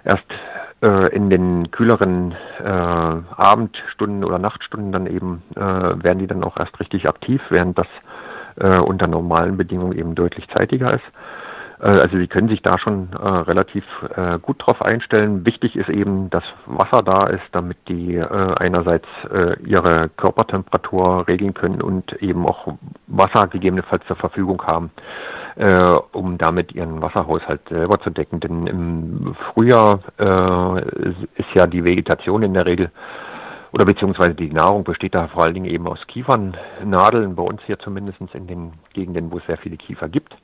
erst äh, in den kühleren äh, Abendstunden oder Nachtstunden dann eben äh, werden die dann auch erst richtig aktiv, während das äh, unter normalen Bedingungen eben deutlich zeitiger ist. Äh, also Sie können sich da schon äh, relativ äh, gut drauf einstellen. Wichtig ist eben, dass Wasser da ist, damit die äh, einerseits ihre Körpertemperatur regeln können und eben auch Wasser gegebenenfalls zur Verfügung haben, um damit ihren Wasserhaushalt selber zu decken. Denn im Frühjahr ist ja die Vegetation in der Regel oder beziehungsweise die Nahrung besteht da vor allen Dingen eben aus Kiefernadeln, bei uns hier zumindest in den Gegenden, wo es sehr viele Kiefer gibt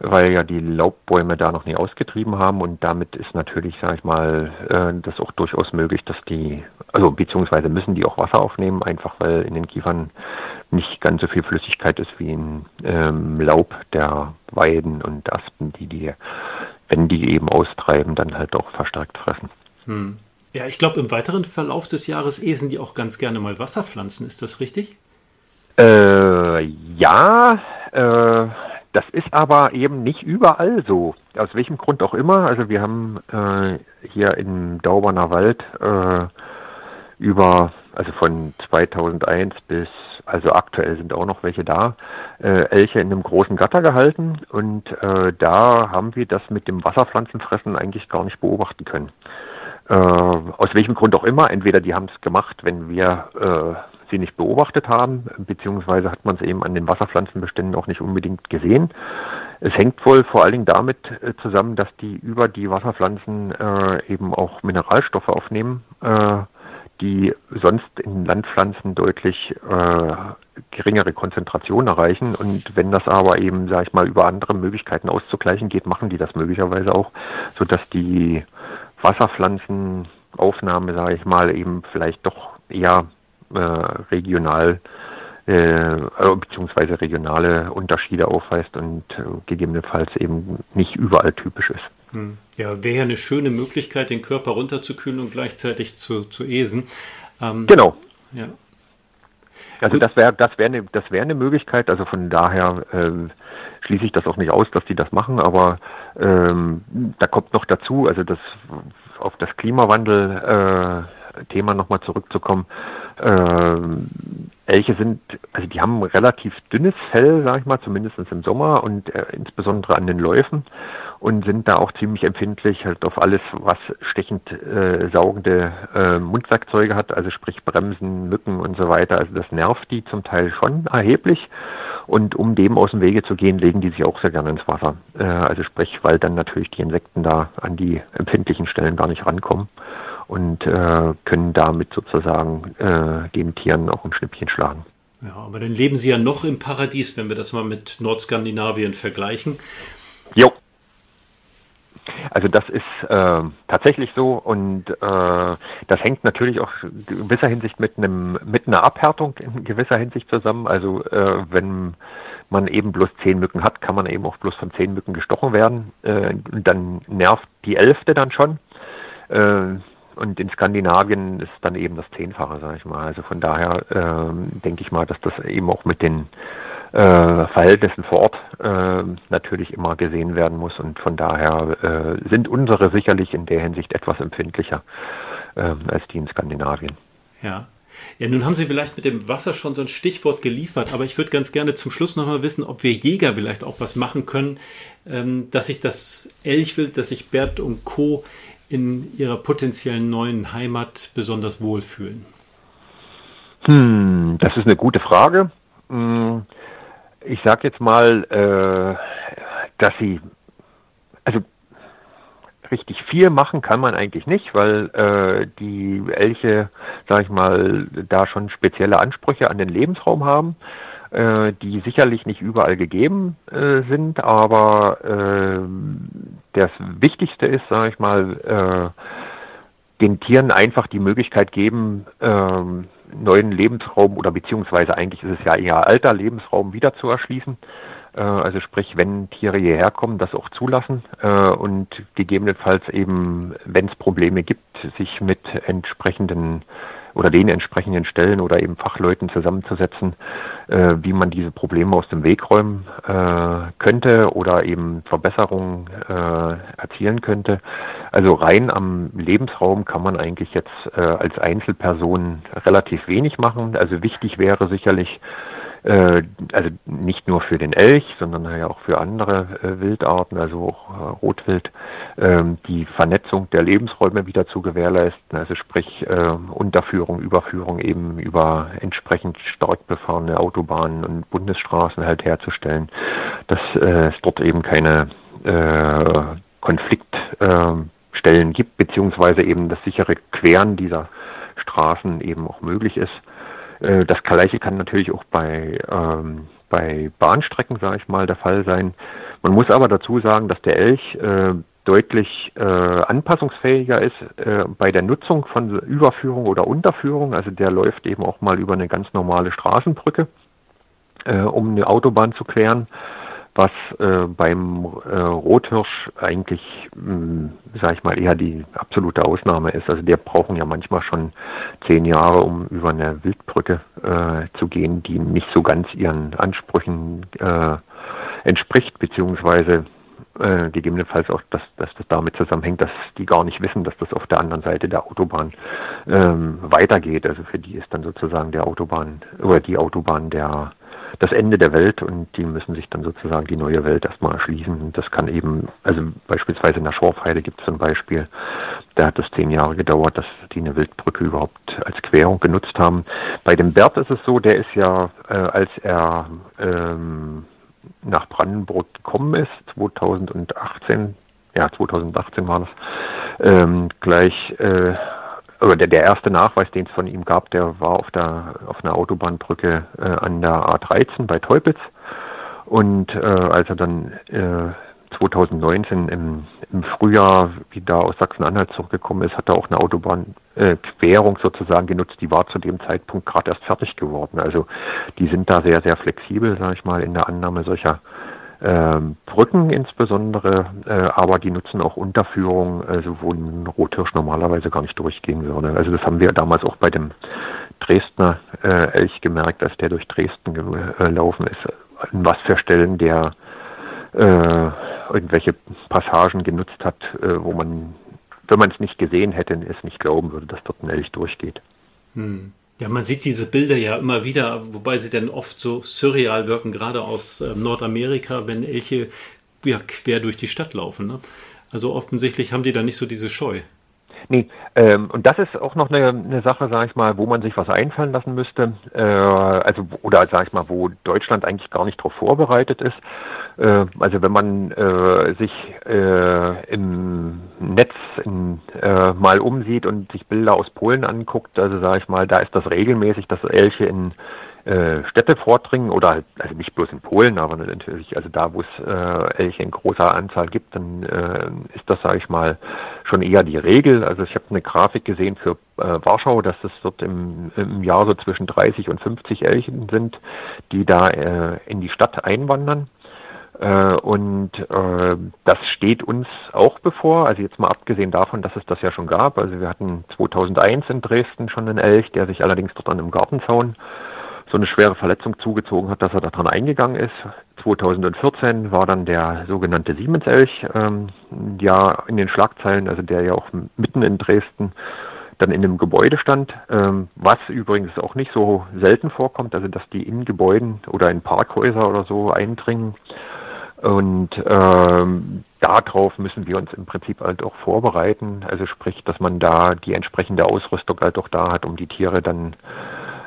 weil ja die Laubbäume da noch nie ausgetrieben haben und damit ist natürlich, sage ich mal, äh, das auch durchaus möglich, dass die, also beziehungsweise müssen die auch Wasser aufnehmen, einfach weil in den Kiefern nicht ganz so viel Flüssigkeit ist wie in ähm, Laub der Weiden und Aspen, die die, wenn die eben austreiben, dann halt auch verstärkt fressen. Hm. Ja, ich glaube, im weiteren Verlauf des Jahres esen die auch ganz gerne mal Wasserpflanzen. Ist das richtig? Äh, ja, äh, das ist aber eben nicht überall so. Aus welchem Grund auch immer. Also wir haben äh, hier im Dauberner Wald äh, über, also von 2001 bis, also aktuell sind auch noch welche da, äh, Elche in einem großen Gatter gehalten und äh, da haben wir das mit dem Wasserpflanzenfressen eigentlich gar nicht beobachten können. Äh, aus welchem Grund auch immer. Entweder die haben es gemacht, wenn wir äh, sie nicht beobachtet haben, beziehungsweise hat man es eben an den Wasserpflanzenbeständen auch nicht unbedingt gesehen. Es hängt wohl vor allen Dingen damit äh, zusammen, dass die über die Wasserpflanzen äh, eben auch Mineralstoffe aufnehmen, äh, die sonst in Landpflanzen deutlich äh, geringere Konzentrationen erreichen. Und wenn das aber eben, sage ich mal, über andere Möglichkeiten auszugleichen geht, machen die das möglicherweise auch, sodass die Wasserpflanzenaufnahme, sage ich mal, eben vielleicht doch eher äh, regional äh, also beziehungsweise regionale Unterschiede aufweist und äh, gegebenenfalls eben nicht überall typisch ist. Hm. Ja, wäre ja eine schöne Möglichkeit, den Körper runterzukühlen und gleichzeitig zu, zu esen. Ähm, genau. Ja. Also Gut. das wäre das wäre eine das wäre eine Möglichkeit. Also von daher äh, schließe ich das auch nicht aus, dass die das machen. Aber ähm, da kommt noch dazu, also das auf das Klimawandel äh, Thema nochmal zurückzukommen. Ähm, Elche sind, also die haben relativ dünnes Fell, sag ich mal, zumindest im Sommer und äh, insbesondere an den Läufen und sind da auch ziemlich empfindlich halt auf alles, was stechend äh, saugende äh, Mundwerkzeuge hat, also sprich Bremsen, Mücken und so weiter. Also das nervt die zum Teil schon erheblich. Und um dem aus dem Wege zu gehen, legen die sich auch sehr gerne ins Wasser. Äh, also sprich, weil dann natürlich die Insekten da an die empfindlichen Stellen gar nicht rankommen und äh, können damit sozusagen äh, den Tieren auch ein Schnippchen schlagen. Ja, aber dann leben sie ja noch im Paradies, wenn wir das mal mit Nordskandinavien vergleichen. Jo. Also das ist äh, tatsächlich so und äh, das hängt natürlich auch in gewisser Hinsicht mit einem mit einer Abhärtung in gewisser Hinsicht zusammen. Also äh, wenn man eben bloß zehn Mücken hat, kann man eben auch bloß von zehn Mücken gestochen werden. Äh, dann nervt die elfte dann schon. Äh, und in Skandinavien ist dann eben das Zehnfache, sage ich mal. Also von daher äh, denke ich mal, dass das eben auch mit den äh, Verhältnissen vor Ort äh, natürlich immer gesehen werden muss. Und von daher äh, sind unsere sicherlich in der Hinsicht etwas empfindlicher äh, als die in Skandinavien. Ja. Ja, nun haben Sie vielleicht mit dem Wasser schon so ein Stichwort geliefert, aber ich würde ganz gerne zum Schluss nochmal wissen, ob wir Jäger vielleicht auch was machen können, ähm, dass sich das Elchwild, dass sich Bert und Co in ihrer potenziellen neuen Heimat besonders wohlfühlen? Hm, das ist eine gute Frage. Hm, ich sage jetzt mal, äh, dass sie, also richtig viel machen kann man eigentlich nicht, weil äh, die Elche, sage ich mal, da schon spezielle Ansprüche an den Lebensraum haben äh, die sicherlich nicht überall gegeben äh, sind, aber äh, das Wichtigste ist, sage ich mal, äh, den Tieren einfach die Möglichkeit geben, äh, neuen Lebensraum oder beziehungsweise eigentlich ist es ja eher alter Lebensraum wieder zu erschließen. Äh, also sprich, wenn Tiere hierher kommen, das auch zulassen äh, und gegebenenfalls eben, wenn es Probleme gibt, sich mit entsprechenden oder den entsprechenden Stellen oder eben Fachleuten zusammenzusetzen, äh, wie man diese Probleme aus dem Weg räumen äh, könnte oder eben Verbesserungen äh, erzielen könnte. Also rein am Lebensraum kann man eigentlich jetzt äh, als Einzelperson relativ wenig machen. Also wichtig wäre sicherlich, also nicht nur für den Elch, sondern ja auch für andere äh, Wildarten, also auch äh, Rotwild, ähm, die Vernetzung der Lebensräume wieder zu gewährleisten, also sprich äh, Unterführung, Überführung eben über entsprechend stark befahrene Autobahnen und Bundesstraßen halt herzustellen, dass äh, es dort eben keine äh, Konfliktstellen gibt, beziehungsweise eben das sichere Queren dieser Straßen eben auch möglich ist. Äh, das Gleiche kann natürlich auch bei, ähm, bei Bahnstrecken, sage ich mal, der Fall sein. Man muss aber dazu sagen, dass der Elch äh, deutlich äh, anpassungsfähiger ist äh, bei der Nutzung von Überführung oder Unterführung. Also der läuft eben auch mal über eine ganz normale Straßenbrücke, äh, um eine Autobahn zu queren was äh, beim äh, Rothirsch eigentlich, hm, sage ich mal, eher die absolute Ausnahme ist. Also der brauchen ja manchmal schon zehn Jahre, um über eine Wildbrücke äh, zu gehen, die nicht so ganz ihren Ansprüchen äh, entspricht, beziehungsweise äh, gegebenenfalls auch, dass, dass das damit zusammenhängt, dass die gar nicht wissen, dass das auf der anderen Seite der Autobahn ähm, weitergeht. Also für die ist dann sozusagen der Autobahn oder die Autobahn der das Ende der Welt und die müssen sich dann sozusagen die neue Welt erstmal erschließen. Das kann eben, also beispielsweise in der Schorfheide gibt es ein Beispiel, da hat es zehn Jahre gedauert, dass die eine Wildbrücke überhaupt als Querung genutzt haben. Bei dem Bert ist es so, der ist ja, äh, als er ähm, nach Brandenburg gekommen ist, 2018, ja 2018 war das, ähm, gleich äh, oder der, erste Nachweis, den es von ihm gab, der war auf der auf einer Autobahnbrücke äh, an der A13 bei Teupitz. Und äh, als er dann äh, 2019 im, im Frühjahr wieder aus Sachsen-Anhalt zurückgekommen ist, hat er auch eine Autobahnquerung äh, sozusagen genutzt. Die war zu dem Zeitpunkt gerade erst fertig geworden. Also die sind da sehr, sehr flexibel, sage ich mal, in der Annahme solcher Brücken insbesondere, äh, aber die nutzen auch Unterführung, also wo ein Rothirsch normalerweise gar nicht durchgehen würde. Also das haben wir damals auch bei dem Dresdner äh, Elch gemerkt, als der durch Dresden gelaufen äh, ist, an was für Stellen der äh, irgendwelche Passagen genutzt hat, äh, wo man, wenn man es nicht gesehen hätte, es nicht glauben würde, dass dort ein Elch durchgeht. Hm. Ja, man sieht diese Bilder ja immer wieder, wobei sie dann oft so surreal wirken, gerade aus äh, Nordamerika, wenn Elche ja, quer durch die Stadt laufen. Ne? Also offensichtlich haben die da nicht so diese Scheu. Nee, ähm, und das ist auch noch eine, eine Sache, sage ich mal, wo man sich was einfallen lassen müsste, äh, also oder sage ich mal, wo Deutschland eigentlich gar nicht darauf vorbereitet ist. Äh, also wenn man äh, sich äh, im Netz in, äh, mal umsieht und sich Bilder aus Polen anguckt, also sage ich mal, da ist das regelmäßig, dass Elche in äh, Städte vordringen oder halt, also nicht bloß in Polen, aber natürlich, also da, wo es äh, Elche in großer Anzahl gibt, dann äh, ist das, sage ich mal, schon eher die Regel. Also ich habe eine Grafik gesehen für äh, Warschau, dass es dort im, im Jahr so zwischen 30 und 50 Elchen sind, die da äh, in die Stadt einwandern. Äh, und äh, das steht uns auch bevor, also jetzt mal abgesehen davon, dass es das ja schon gab. Also wir hatten 2001 in Dresden schon einen Elch, der sich allerdings dort an einem Gartenzaun so eine schwere Verletzung zugezogen hat, dass er daran eingegangen ist. 2014 war dann der sogenannte Siemens-Elch ähm, ja in den Schlagzeilen, also der ja auch mitten in Dresden dann in einem Gebäude stand, ähm, was übrigens auch nicht so selten vorkommt, also dass die in Gebäuden oder in Parkhäuser oder so eindringen. Und ähm, darauf müssen wir uns im Prinzip halt auch vorbereiten. Also sprich, dass man da die entsprechende Ausrüstung halt auch da hat, um die Tiere dann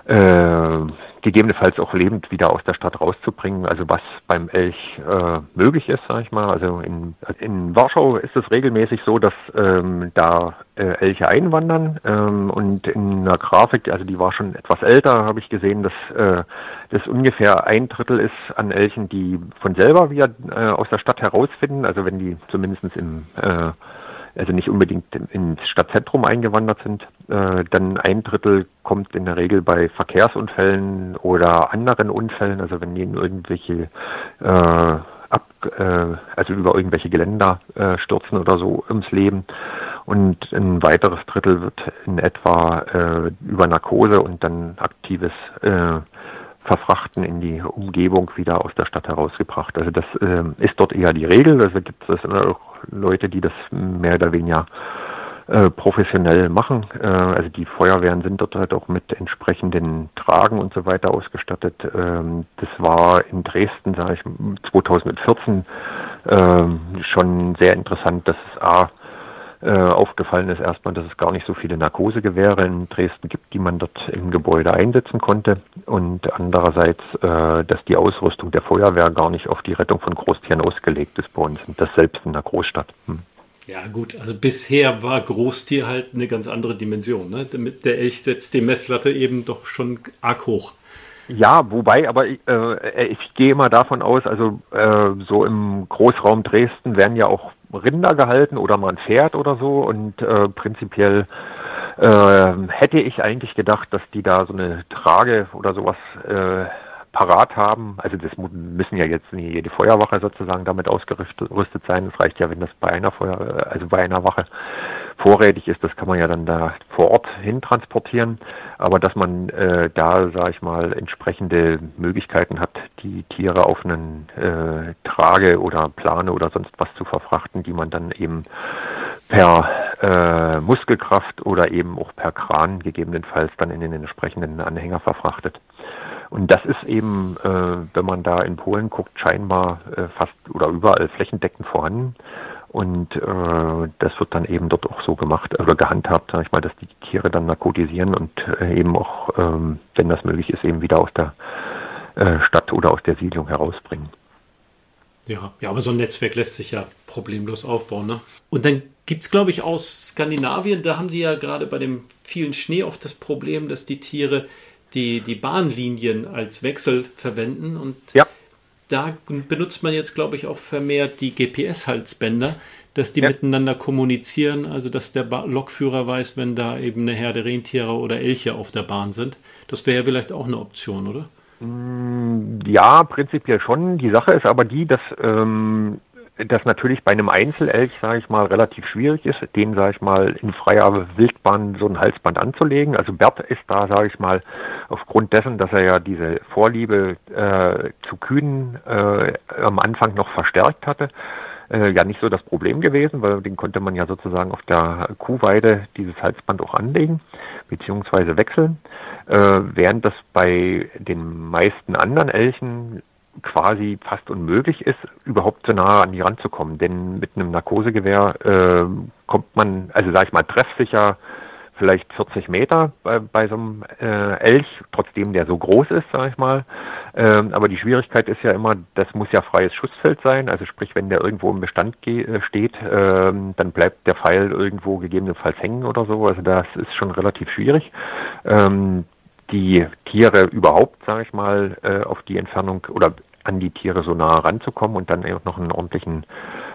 äh, gegebenenfalls auch lebend wieder aus der Stadt rauszubringen. Also was beim Elch äh, möglich ist, sage ich mal. Also in, in Warschau ist es regelmäßig so, dass ähm, da äh, Elche einwandern ähm, und in einer Grafik, also die war schon etwas älter, habe ich gesehen, dass äh, das ungefähr ein Drittel ist an Elchen, die von selber wieder äh, aus der Stadt herausfinden. Also wenn die zumindest im äh, also nicht unbedingt ins Stadtzentrum eingewandert sind. Äh, dann ein Drittel kommt in der Regel bei Verkehrsunfällen oder anderen Unfällen, also wenn in irgendwelche äh, ab, äh, also über irgendwelche Geländer äh, stürzen oder so ums Leben. und ein weiteres Drittel wird in etwa äh, über Narkose und dann aktives äh, Verfrachten in die Umgebung wieder aus der Stadt herausgebracht. Also das äh, ist dort eher die Regel. Also gibt es auch Leute, die das mehr oder weniger äh, professionell machen. Äh, also die Feuerwehren sind dort halt auch mit entsprechenden Tragen und so weiter ausgestattet. Ähm, das war in Dresden, sage ich, 2014 ähm, schon sehr interessant, dass es A äh, aufgefallen ist erstmal, dass es gar nicht so viele Narkosegewehre in Dresden gibt, die man dort im Gebäude einsetzen konnte. Und andererseits, äh, dass die Ausrüstung der Feuerwehr gar nicht auf die Rettung von Großtieren ausgelegt ist bei uns. Und das selbst in der Großstadt. Hm. Ja, gut, also bisher war Großtier halt eine ganz andere Dimension. Ne? Der Elch setzt die Messlatte eben doch schon arg hoch. Ja, wobei, aber ich, äh, ich gehe immer davon aus, also äh, so im Großraum Dresden werden ja auch Rinder gehalten oder mal ein Pferd oder so und äh, prinzipiell äh, hätte ich eigentlich gedacht, dass die da so eine Trage oder sowas äh, parat haben. Also das müssen ja jetzt nie jede Feuerwache sozusagen damit ausgerüstet sein. Es reicht ja, wenn das bei einer Feuer, also bei einer Wache vorrätig ist, das kann man ja dann da vor Ort hin transportieren. Aber dass man äh, da, sage ich mal, entsprechende Möglichkeiten hat, die Tiere auf einen äh, Trage oder Plane oder sonst was zu verfrachten, die man dann eben per äh, Muskelkraft oder eben auch per Kran gegebenenfalls dann in den entsprechenden Anhänger verfrachtet. Und das ist eben, äh, wenn man da in Polen guckt, scheinbar äh, fast oder überall flächendeckend vorhanden. Und äh, das wird dann eben dort auch so gemacht oder gehandhabt, sag ich mal, dass die Tiere dann narkotisieren und äh, eben auch, ähm, wenn das möglich ist, eben wieder aus der äh, Stadt oder aus der Siedlung herausbringen. Ja, ja, aber so ein Netzwerk lässt sich ja problemlos aufbauen. Ne? Und dann gibt es, glaube ich, aus Skandinavien, da haben die ja gerade bei dem vielen Schnee oft das Problem, dass die Tiere die, die Bahnlinien als Wechsel verwenden. Und ja. Da benutzt man jetzt, glaube ich, auch vermehrt die GPS-Halsbänder, dass die ja. miteinander kommunizieren, also dass der Lokführer weiß, wenn da eben eine Herde Rentiere oder Elche auf der Bahn sind. Das wäre ja vielleicht auch eine Option, oder? Mm, ja, prinzipiell schon. Die Sache ist aber die, dass ähm, das natürlich bei einem Einzelelch, sage ich mal, relativ schwierig ist, den, sage ich mal, in freier Wildbahn so ein Halsband anzulegen. Also Bert ist da, sage ich mal, aufgrund dessen, dass er ja diese Vorliebe äh, zu Kühen äh, am Anfang noch verstärkt hatte, äh, ja nicht so das Problem gewesen, weil den konnte man ja sozusagen auf der Kuhweide dieses Halsband auch anlegen, beziehungsweise wechseln. Äh, während das bei den meisten anderen Elchen quasi fast unmöglich ist, überhaupt so nah an die ranzukommen. Denn mit einem Narkosegewehr äh, kommt man, also sage ich mal, treffsicher vielleicht 40 Meter bei, bei so einem äh, Elch, trotzdem der so groß ist, sage ich mal. Ähm, aber die Schwierigkeit ist ja immer, das muss ja freies Schussfeld sein. Also sprich, wenn der irgendwo im Bestand äh, steht, ähm, dann bleibt der Pfeil irgendwo gegebenenfalls hängen oder so. Also das ist schon relativ schwierig. Ähm, die Tiere überhaupt, sage ich mal, äh, auf die Entfernung oder an die Tiere so nah ranzukommen und dann eben noch einen ordentlichen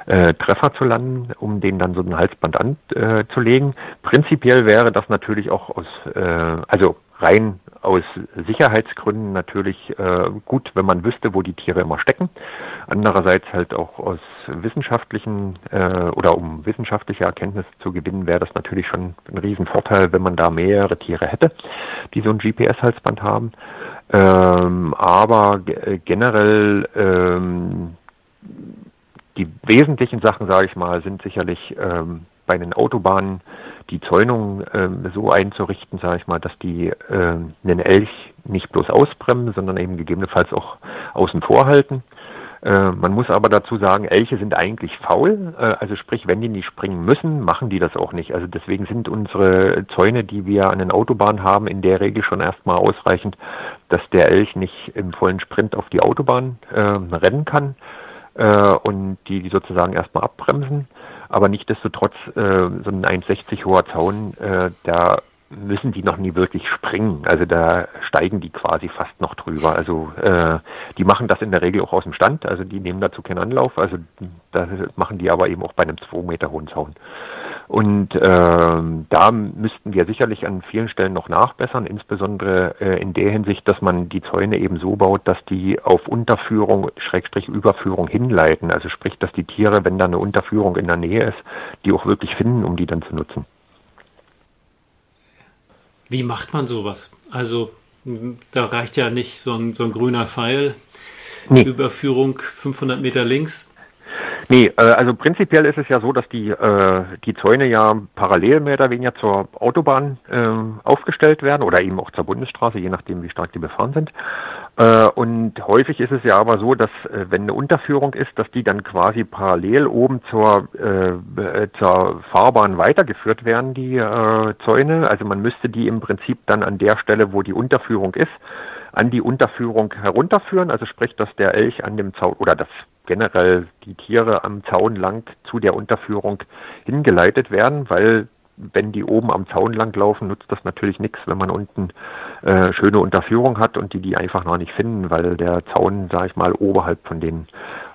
äh, Treffer zu landen, um den dann so ein Halsband anzulegen. Äh, Prinzipiell wäre das natürlich auch aus, äh, also rein aus Sicherheitsgründen natürlich äh, gut, wenn man wüsste, wo die Tiere immer stecken. Andererseits halt auch aus wissenschaftlichen äh, oder um wissenschaftliche Erkenntnisse zu gewinnen, wäre das natürlich schon ein Riesenvorteil, wenn man da mehrere Tiere hätte, die so ein GPS-Halsband haben. Ähm, aber generell ähm, die wesentlichen Sachen, sage ich mal, sind sicherlich ähm, bei den Autobahnen die Zäunung ähm, so einzurichten, sage ich mal, dass die äh, einen Elch nicht bloß ausbremsen, sondern eben gegebenenfalls auch außen vor halten. Äh, man muss aber dazu sagen, Elche sind eigentlich faul. Äh, also sprich, wenn die nicht springen müssen, machen die das auch nicht. Also deswegen sind unsere Zäune, die wir an den Autobahnen haben, in der Regel schon erstmal ausreichend, dass der Elch nicht im vollen Sprint auf die Autobahn äh, rennen kann äh, und die, die sozusagen erstmal abbremsen. Aber nichtdestotrotz, äh, so ein 1,60 hoher Zaun, äh, da müssen die noch nie wirklich springen. Also da steigen die quasi fast noch drüber. Also äh, die machen das in der Regel auch aus dem Stand. Also die nehmen dazu keinen Anlauf. Also das machen die aber eben auch bei einem 2 Meter hohen Zaun. Und äh, da müssten wir sicherlich an vielen Stellen noch nachbessern, insbesondere äh, in der Hinsicht, dass man die Zäune eben so baut, dass die auf Unterführung, Schrägstrich Überführung hinleiten. Also sprich, dass die Tiere, wenn da eine Unterführung in der Nähe ist, die auch wirklich finden, um die dann zu nutzen. Wie macht man sowas? Also da reicht ja nicht so ein, so ein grüner Pfeil, nee. Überführung 500 Meter links. Nee, äh, also prinzipiell ist es ja so, dass die, äh, die Zäune ja parallel mehr oder weniger zur Autobahn äh, aufgestellt werden oder eben auch zur Bundesstraße, je nachdem, wie stark die befahren sind. Äh, und häufig ist es ja aber so, dass äh, wenn eine Unterführung ist, dass die dann quasi parallel oben zur, äh, zur Fahrbahn weitergeführt werden, die äh, Zäune. Also man müsste die im Prinzip dann an der Stelle, wo die Unterführung ist, an die Unterführung herunterführen. Also sprich, dass der Elch an dem Zaun oder das generell die Tiere am Zaun lang zu der Unterführung hingeleitet werden, weil wenn die oben am Zaun lang laufen, nutzt das natürlich nichts, wenn man unten äh, schöne Unterführung hat und die die einfach noch nicht finden, weil der Zaun, sage ich mal, oberhalb von den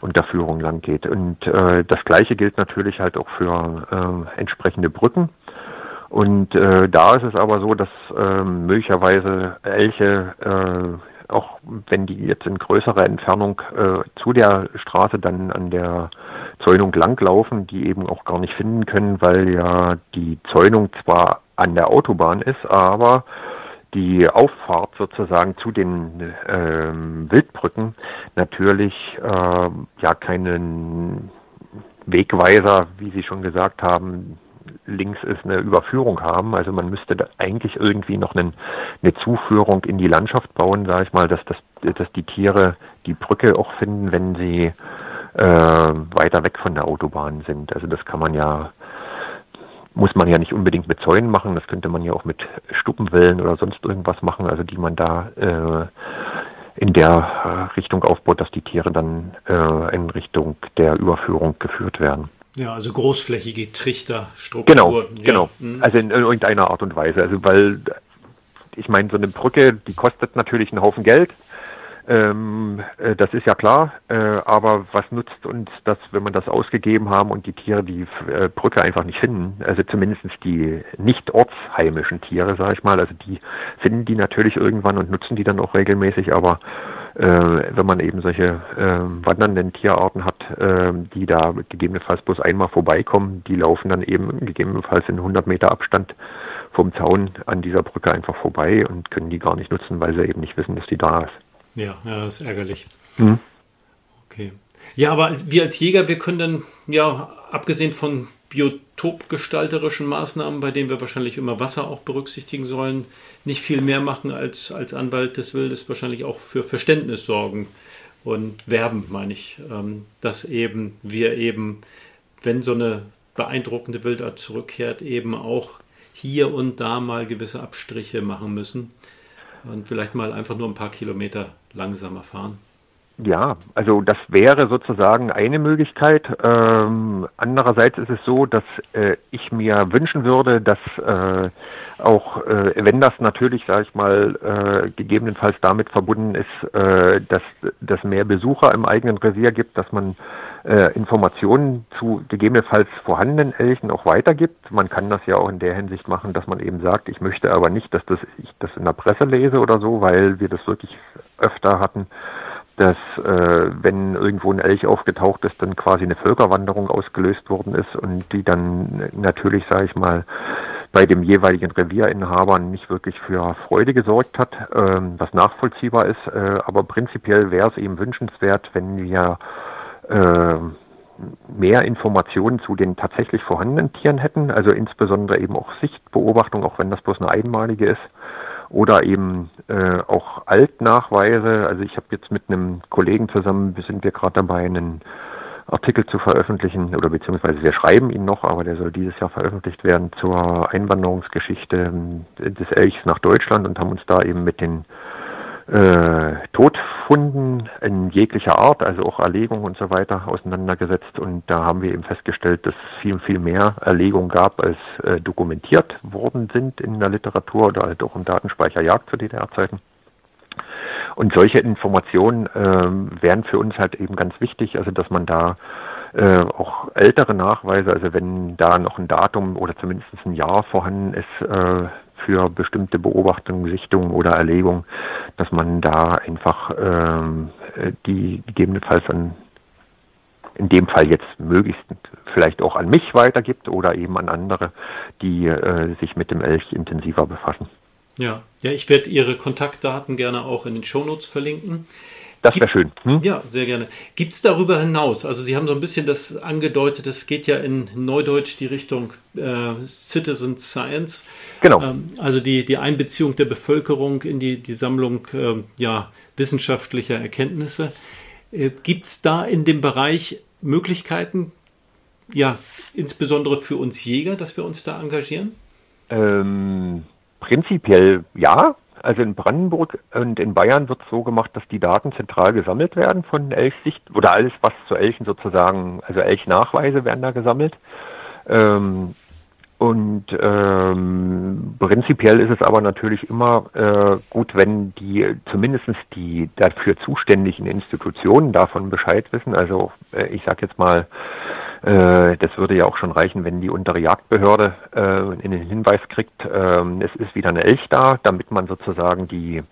Unterführungen lang geht. Und äh, das Gleiche gilt natürlich halt auch für äh, entsprechende Brücken. Und äh, da ist es aber so, dass äh, möglicherweise Elche äh, auch wenn die jetzt in größerer Entfernung äh, zu der Straße dann an der Zäunung langlaufen, die eben auch gar nicht finden können, weil ja die Zäunung zwar an der Autobahn ist, aber die Auffahrt sozusagen zu den ähm, Wildbrücken natürlich äh, ja keinen Wegweiser, wie Sie schon gesagt haben, links ist eine Überführung haben. Also man müsste da eigentlich irgendwie noch einen, eine Zuführung in die Landschaft bauen, sage ich mal, dass, das, dass die Tiere die Brücke auch finden, wenn sie äh, weiter weg von der Autobahn sind. Also das kann man ja muss man ja nicht unbedingt mit Zäunen machen, das könnte man ja auch mit Stuppenwellen oder sonst irgendwas machen, also die man da äh, in der äh, Richtung aufbaut, dass die Tiere dann äh, in Richtung der Überführung geführt werden. Ja, also großflächige Trichterstrukturen. Genau, ja. genau. Mhm. Also in, in irgendeiner Art und Weise. Also weil ich meine, so eine Brücke, die kostet natürlich einen Haufen Geld. Ähm, äh, das ist ja klar, äh, aber was nutzt uns das, wenn man das ausgegeben haben und die Tiere die äh, Brücke einfach nicht finden? Also zumindest die nicht ortsheimischen Tiere, sage ich mal. Also die finden die natürlich irgendwann und nutzen die dann auch regelmäßig, aber äh, wenn man eben solche äh, wandernden Tierarten hat, äh, die da gegebenenfalls bloß einmal vorbeikommen, die laufen dann eben gegebenenfalls in 100 Meter Abstand vom Zaun an dieser Brücke einfach vorbei und können die gar nicht nutzen, weil sie eben nicht wissen, dass die da ist. Ja, ja, das ist ärgerlich. Mhm. Okay. Ja, aber wir als Jäger, wir können dann, ja, abgesehen von biotopgestalterischen Maßnahmen, bei denen wir wahrscheinlich immer Wasser auch berücksichtigen sollen, nicht viel mehr machen als als Anwalt des Wildes wahrscheinlich auch für Verständnis sorgen und werben, meine ich, ähm, dass eben wir eben, wenn so eine beeindruckende Wildart zurückkehrt, eben auch hier und da mal gewisse Abstriche machen müssen und vielleicht mal einfach nur ein paar Kilometer langsamer fahren. Ja, also das wäre sozusagen eine Möglichkeit. Ähm, andererseits ist es so, dass äh, ich mir wünschen würde, dass äh, auch, äh, wenn das natürlich, sage ich mal, äh, gegebenenfalls damit verbunden ist, äh, dass dass mehr Besucher im eigenen Revier gibt, dass man äh, Informationen zu gegebenenfalls vorhandenen Elchen auch weitergibt. Man kann das ja auch in der Hinsicht machen, dass man eben sagt, ich möchte aber nicht, dass das ich das in der Presse lese oder so, weil wir das wirklich öfter hatten dass äh, wenn irgendwo ein Elch aufgetaucht ist, dann quasi eine Völkerwanderung ausgelöst worden ist und die dann natürlich, sage ich mal, bei dem jeweiligen Revierinhaber nicht wirklich für Freude gesorgt hat, ähm, was nachvollziehbar ist. Äh, aber prinzipiell wäre es eben wünschenswert, wenn wir mehr Informationen zu den tatsächlich vorhandenen Tieren hätten, also insbesondere eben auch Sichtbeobachtung, auch wenn das bloß eine einmalige ist oder eben äh, auch Altnachweise. Also ich habe jetzt mit einem Kollegen zusammen, sind wir gerade dabei, einen Artikel zu veröffentlichen oder beziehungsweise wir schreiben ihn noch, aber der soll dieses Jahr veröffentlicht werden zur Einwanderungsgeschichte des Elchs nach Deutschland und haben uns da eben mit den äh, Todfunden in jeglicher Art, also auch Erlegung und so weiter, auseinandergesetzt. Und da haben wir eben festgestellt, dass viel, viel mehr Erlegungen gab, als äh, dokumentiert worden sind in der Literatur oder halt auch im Datenspeicher Jagd zu DDR-Zeiten. Und solche Informationen ähm, wären für uns halt eben ganz wichtig, also dass man da äh, auch ältere Nachweise, also wenn da noch ein Datum oder zumindest ein Jahr vorhanden ist äh, für bestimmte Beobachtungen, Sichtungen oder Erlegungen, dass man da einfach ähm, die gegebenenfalls an in dem Fall jetzt möglichst vielleicht auch an mich weitergibt oder eben an andere, die äh, sich mit dem Elch intensiver befassen. Ja, ja, ich werde Ihre Kontaktdaten gerne auch in den Shownotes verlinken. Das wäre schön. Hm? Ja, sehr gerne. Gibt es darüber hinaus, also Sie haben so ein bisschen das angedeutet, es geht ja in Neudeutsch die Richtung äh, Citizen Science. Genau. Ähm, also die, die Einbeziehung der Bevölkerung in die, die Sammlung äh, ja, wissenschaftlicher Erkenntnisse. Äh, Gibt es da in dem Bereich Möglichkeiten, ja, insbesondere für uns Jäger, dass wir uns da engagieren? Ähm, prinzipiell ja. Also in Brandenburg und in Bayern wird so gemacht, dass die Daten zentral gesammelt werden von Elchsicht oder alles, was zu Elchen sozusagen, also Elchnachweise werden da gesammelt. Ähm, und ähm, prinzipiell ist es aber natürlich immer äh, gut, wenn die zumindest die dafür zuständigen Institutionen davon Bescheid wissen. Also äh, ich sage jetzt mal, das würde ja auch schon reichen, wenn die untere Jagdbehörde äh, in den Hinweis kriegt, äh, es ist wieder eine Elch da, damit man sozusagen die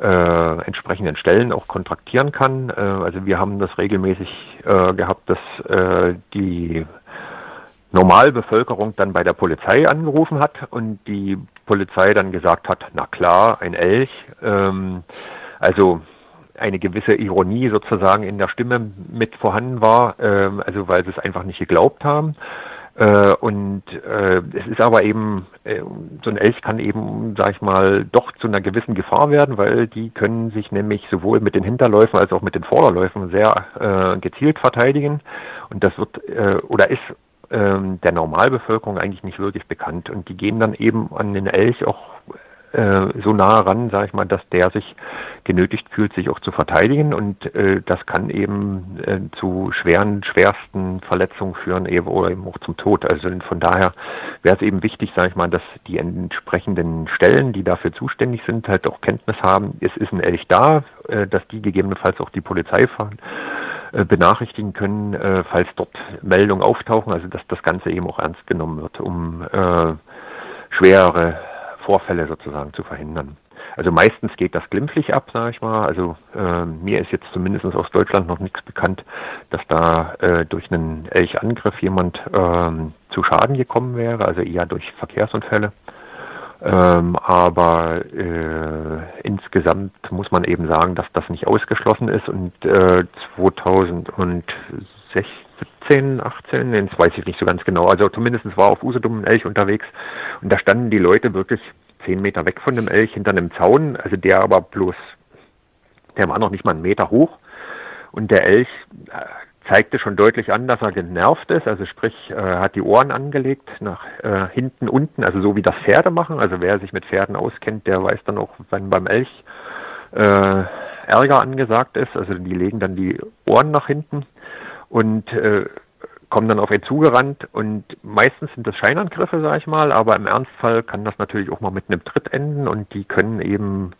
äh, entsprechenden Stellen auch kontraktieren kann. Äh, also wir haben das regelmäßig äh, gehabt, dass äh, die Normalbevölkerung dann bei der Polizei angerufen hat und die Polizei dann gesagt hat, na klar, ein Elch. Ähm, also eine gewisse Ironie sozusagen in der Stimme mit vorhanden war, ähm, also weil sie es einfach nicht geglaubt haben. Äh, und äh, es ist aber eben, äh, so ein Elch kann eben, sag ich mal, doch zu einer gewissen Gefahr werden, weil die können sich nämlich sowohl mit den Hinterläufen als auch mit den Vorderläufen sehr äh, gezielt verteidigen. Und das wird äh, oder ist ähm, der Normalbevölkerung eigentlich nicht wirklich bekannt. Und die gehen dann eben an den Elch auch äh, so nah ran, sage ich mal, dass der sich genötigt fühlt, sich auch zu verteidigen. Und äh, das kann eben äh, zu schweren, schwersten Verletzungen führen eben, oder eben auch zum Tod. Also von daher wäre es eben wichtig, sage ich mal, dass die entsprechenden Stellen, die dafür zuständig sind, halt auch Kenntnis haben, es ist ein Elch da, äh, dass die gegebenenfalls auch die Polizei fahren äh, benachrichtigen können, äh, falls dort Meldungen auftauchen, also dass das Ganze eben auch ernst genommen wird, um äh, schwere Vorfälle sozusagen zu verhindern. Also meistens geht das glimpflich ab, sage ich mal. Also äh, mir ist jetzt zumindest aus Deutschland noch nichts bekannt, dass da äh, durch einen Elchangriff jemand ähm, zu Schaden gekommen wäre, also eher durch Verkehrsunfälle. Ähm, aber äh, insgesamt muss man eben sagen, dass das nicht ausgeschlossen ist und äh, 2016, 18, das weiß ich nicht so ganz genau, also zumindest war auf Usedom ein Elch unterwegs und da standen die Leute wirklich zehn Meter weg von dem Elch hinter einem Zaun, also der aber bloß, der war noch nicht mal einen Meter hoch. Und der Elch äh, zeigte schon deutlich an, dass er genervt ist, also sprich, äh, hat die Ohren angelegt nach äh, hinten, unten, also so wie das Pferde machen. Also wer sich mit Pferden auskennt, der weiß dann auch, wenn beim Elch äh, Ärger angesagt ist. Also die legen dann die Ohren nach hinten. Und äh, kommen dann auf ihn zugerannt und meistens sind das Scheinangriffe, sage ich mal, aber im Ernstfall kann das natürlich auch mal mit einem Tritt enden und die können eben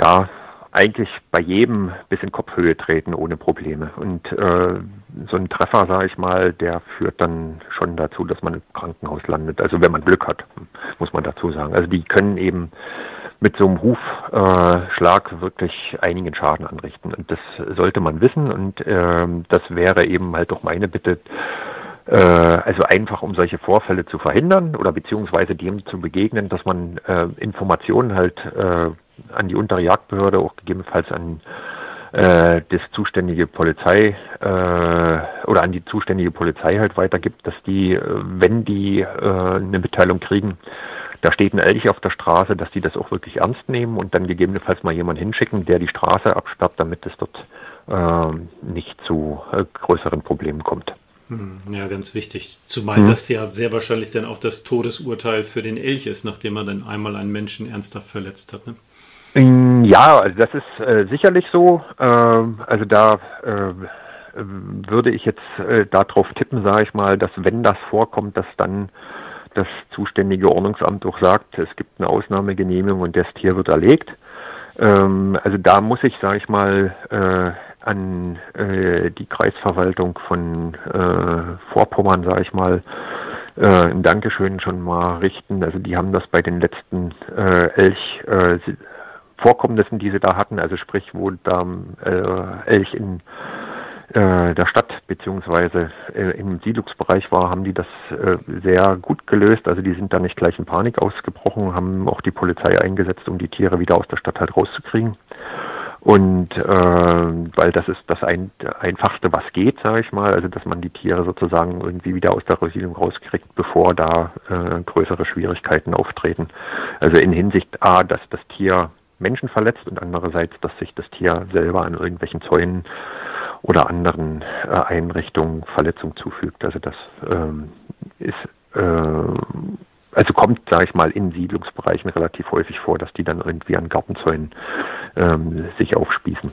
ja eigentlich bei jedem bis in Kopfhöhe treten ohne Probleme. Und äh, so ein Treffer, sage ich mal, der führt dann schon dazu, dass man im Krankenhaus landet. Also wenn man Glück hat, muss man dazu sagen. Also die können eben mit so einem Hufschlag wirklich einigen Schaden anrichten. Und das sollte man wissen. Und äh, das wäre eben halt doch meine Bitte, äh, also einfach um solche Vorfälle zu verhindern oder beziehungsweise dem zu begegnen, dass man äh, Informationen halt äh, an die untere Jagdbehörde, auch gegebenenfalls an äh, das zuständige Polizei äh, oder an die zuständige Polizei halt weitergibt, dass die, äh, wenn die äh, eine Mitteilung kriegen, da steht ein Elch auf der Straße, dass die das auch wirklich ernst nehmen und dann gegebenenfalls mal jemanden hinschicken, der die Straße absperrt, damit es dort äh, nicht zu äh, größeren Problemen kommt. Hm, ja, ganz wichtig. Zumal mhm. das ja sehr wahrscheinlich dann auch das Todesurteil für den Elch ist, nachdem er dann einmal einen Menschen ernsthaft verletzt hat. Ne? Mm, ja, also das ist äh, sicherlich so. Äh, also da äh, würde ich jetzt äh, darauf tippen, sage ich mal, dass wenn das vorkommt, dass dann das zuständige Ordnungsamt auch sagt, es gibt eine Ausnahmegenehmigung und das Tier wird erlegt. Ähm, also da muss ich, sage ich mal, äh, an äh, die Kreisverwaltung von äh, Vorpommern, sage ich mal, äh, ein Dankeschön schon mal richten. Also die haben das bei den letzten äh, Elch äh, Vorkommnissen, die sie da hatten, also sprich, wo da Elch in der Stadt beziehungsweise äh, im Siedlungsbereich war, haben die das äh, sehr gut gelöst. Also die sind da nicht gleich in Panik ausgebrochen, haben auch die Polizei eingesetzt, um die Tiere wieder aus der Stadt halt rauszukriegen. Und äh, weil das ist das ein, einfachste, was geht, sage ich mal, also dass man die Tiere sozusagen irgendwie wieder aus der Siedlung rauskriegt, bevor da äh, größere Schwierigkeiten auftreten. Also in Hinsicht A, dass das Tier Menschen verletzt und andererseits, dass sich das Tier selber an irgendwelchen Zäunen oder anderen äh, Einrichtungen Verletzung zufügt. Also das ähm, ist äh, also kommt, sage ich mal, in Siedlungsbereichen relativ häufig vor, dass die dann irgendwie an Gartenzäunen ähm, sich aufspießen.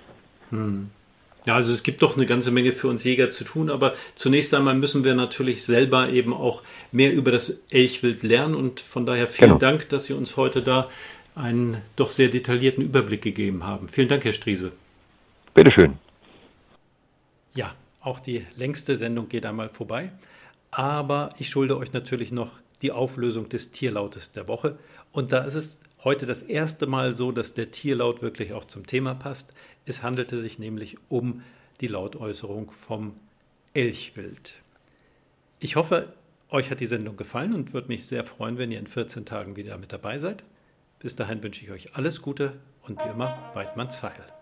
Hm. Ja, also es gibt doch eine ganze Menge für uns Jäger zu tun, aber zunächst einmal müssen wir natürlich selber eben auch mehr über das Elchwild lernen und von daher vielen genau. Dank, dass Sie uns heute da einen doch sehr detaillierten Überblick gegeben haben. Vielen Dank, Herr Striese. Bitteschön. Ja, auch die längste Sendung geht einmal vorbei. Aber ich schulde euch natürlich noch die Auflösung des Tierlautes der Woche. Und da ist es heute das erste Mal so, dass der Tierlaut wirklich auch zum Thema passt. Es handelte sich nämlich um die Lautäußerung vom Elchwild. Ich hoffe, euch hat die Sendung gefallen und würde mich sehr freuen, wenn ihr in 14 Tagen wieder mit dabei seid. Bis dahin wünsche ich euch alles Gute und wie immer, Weidmanns Pfeil.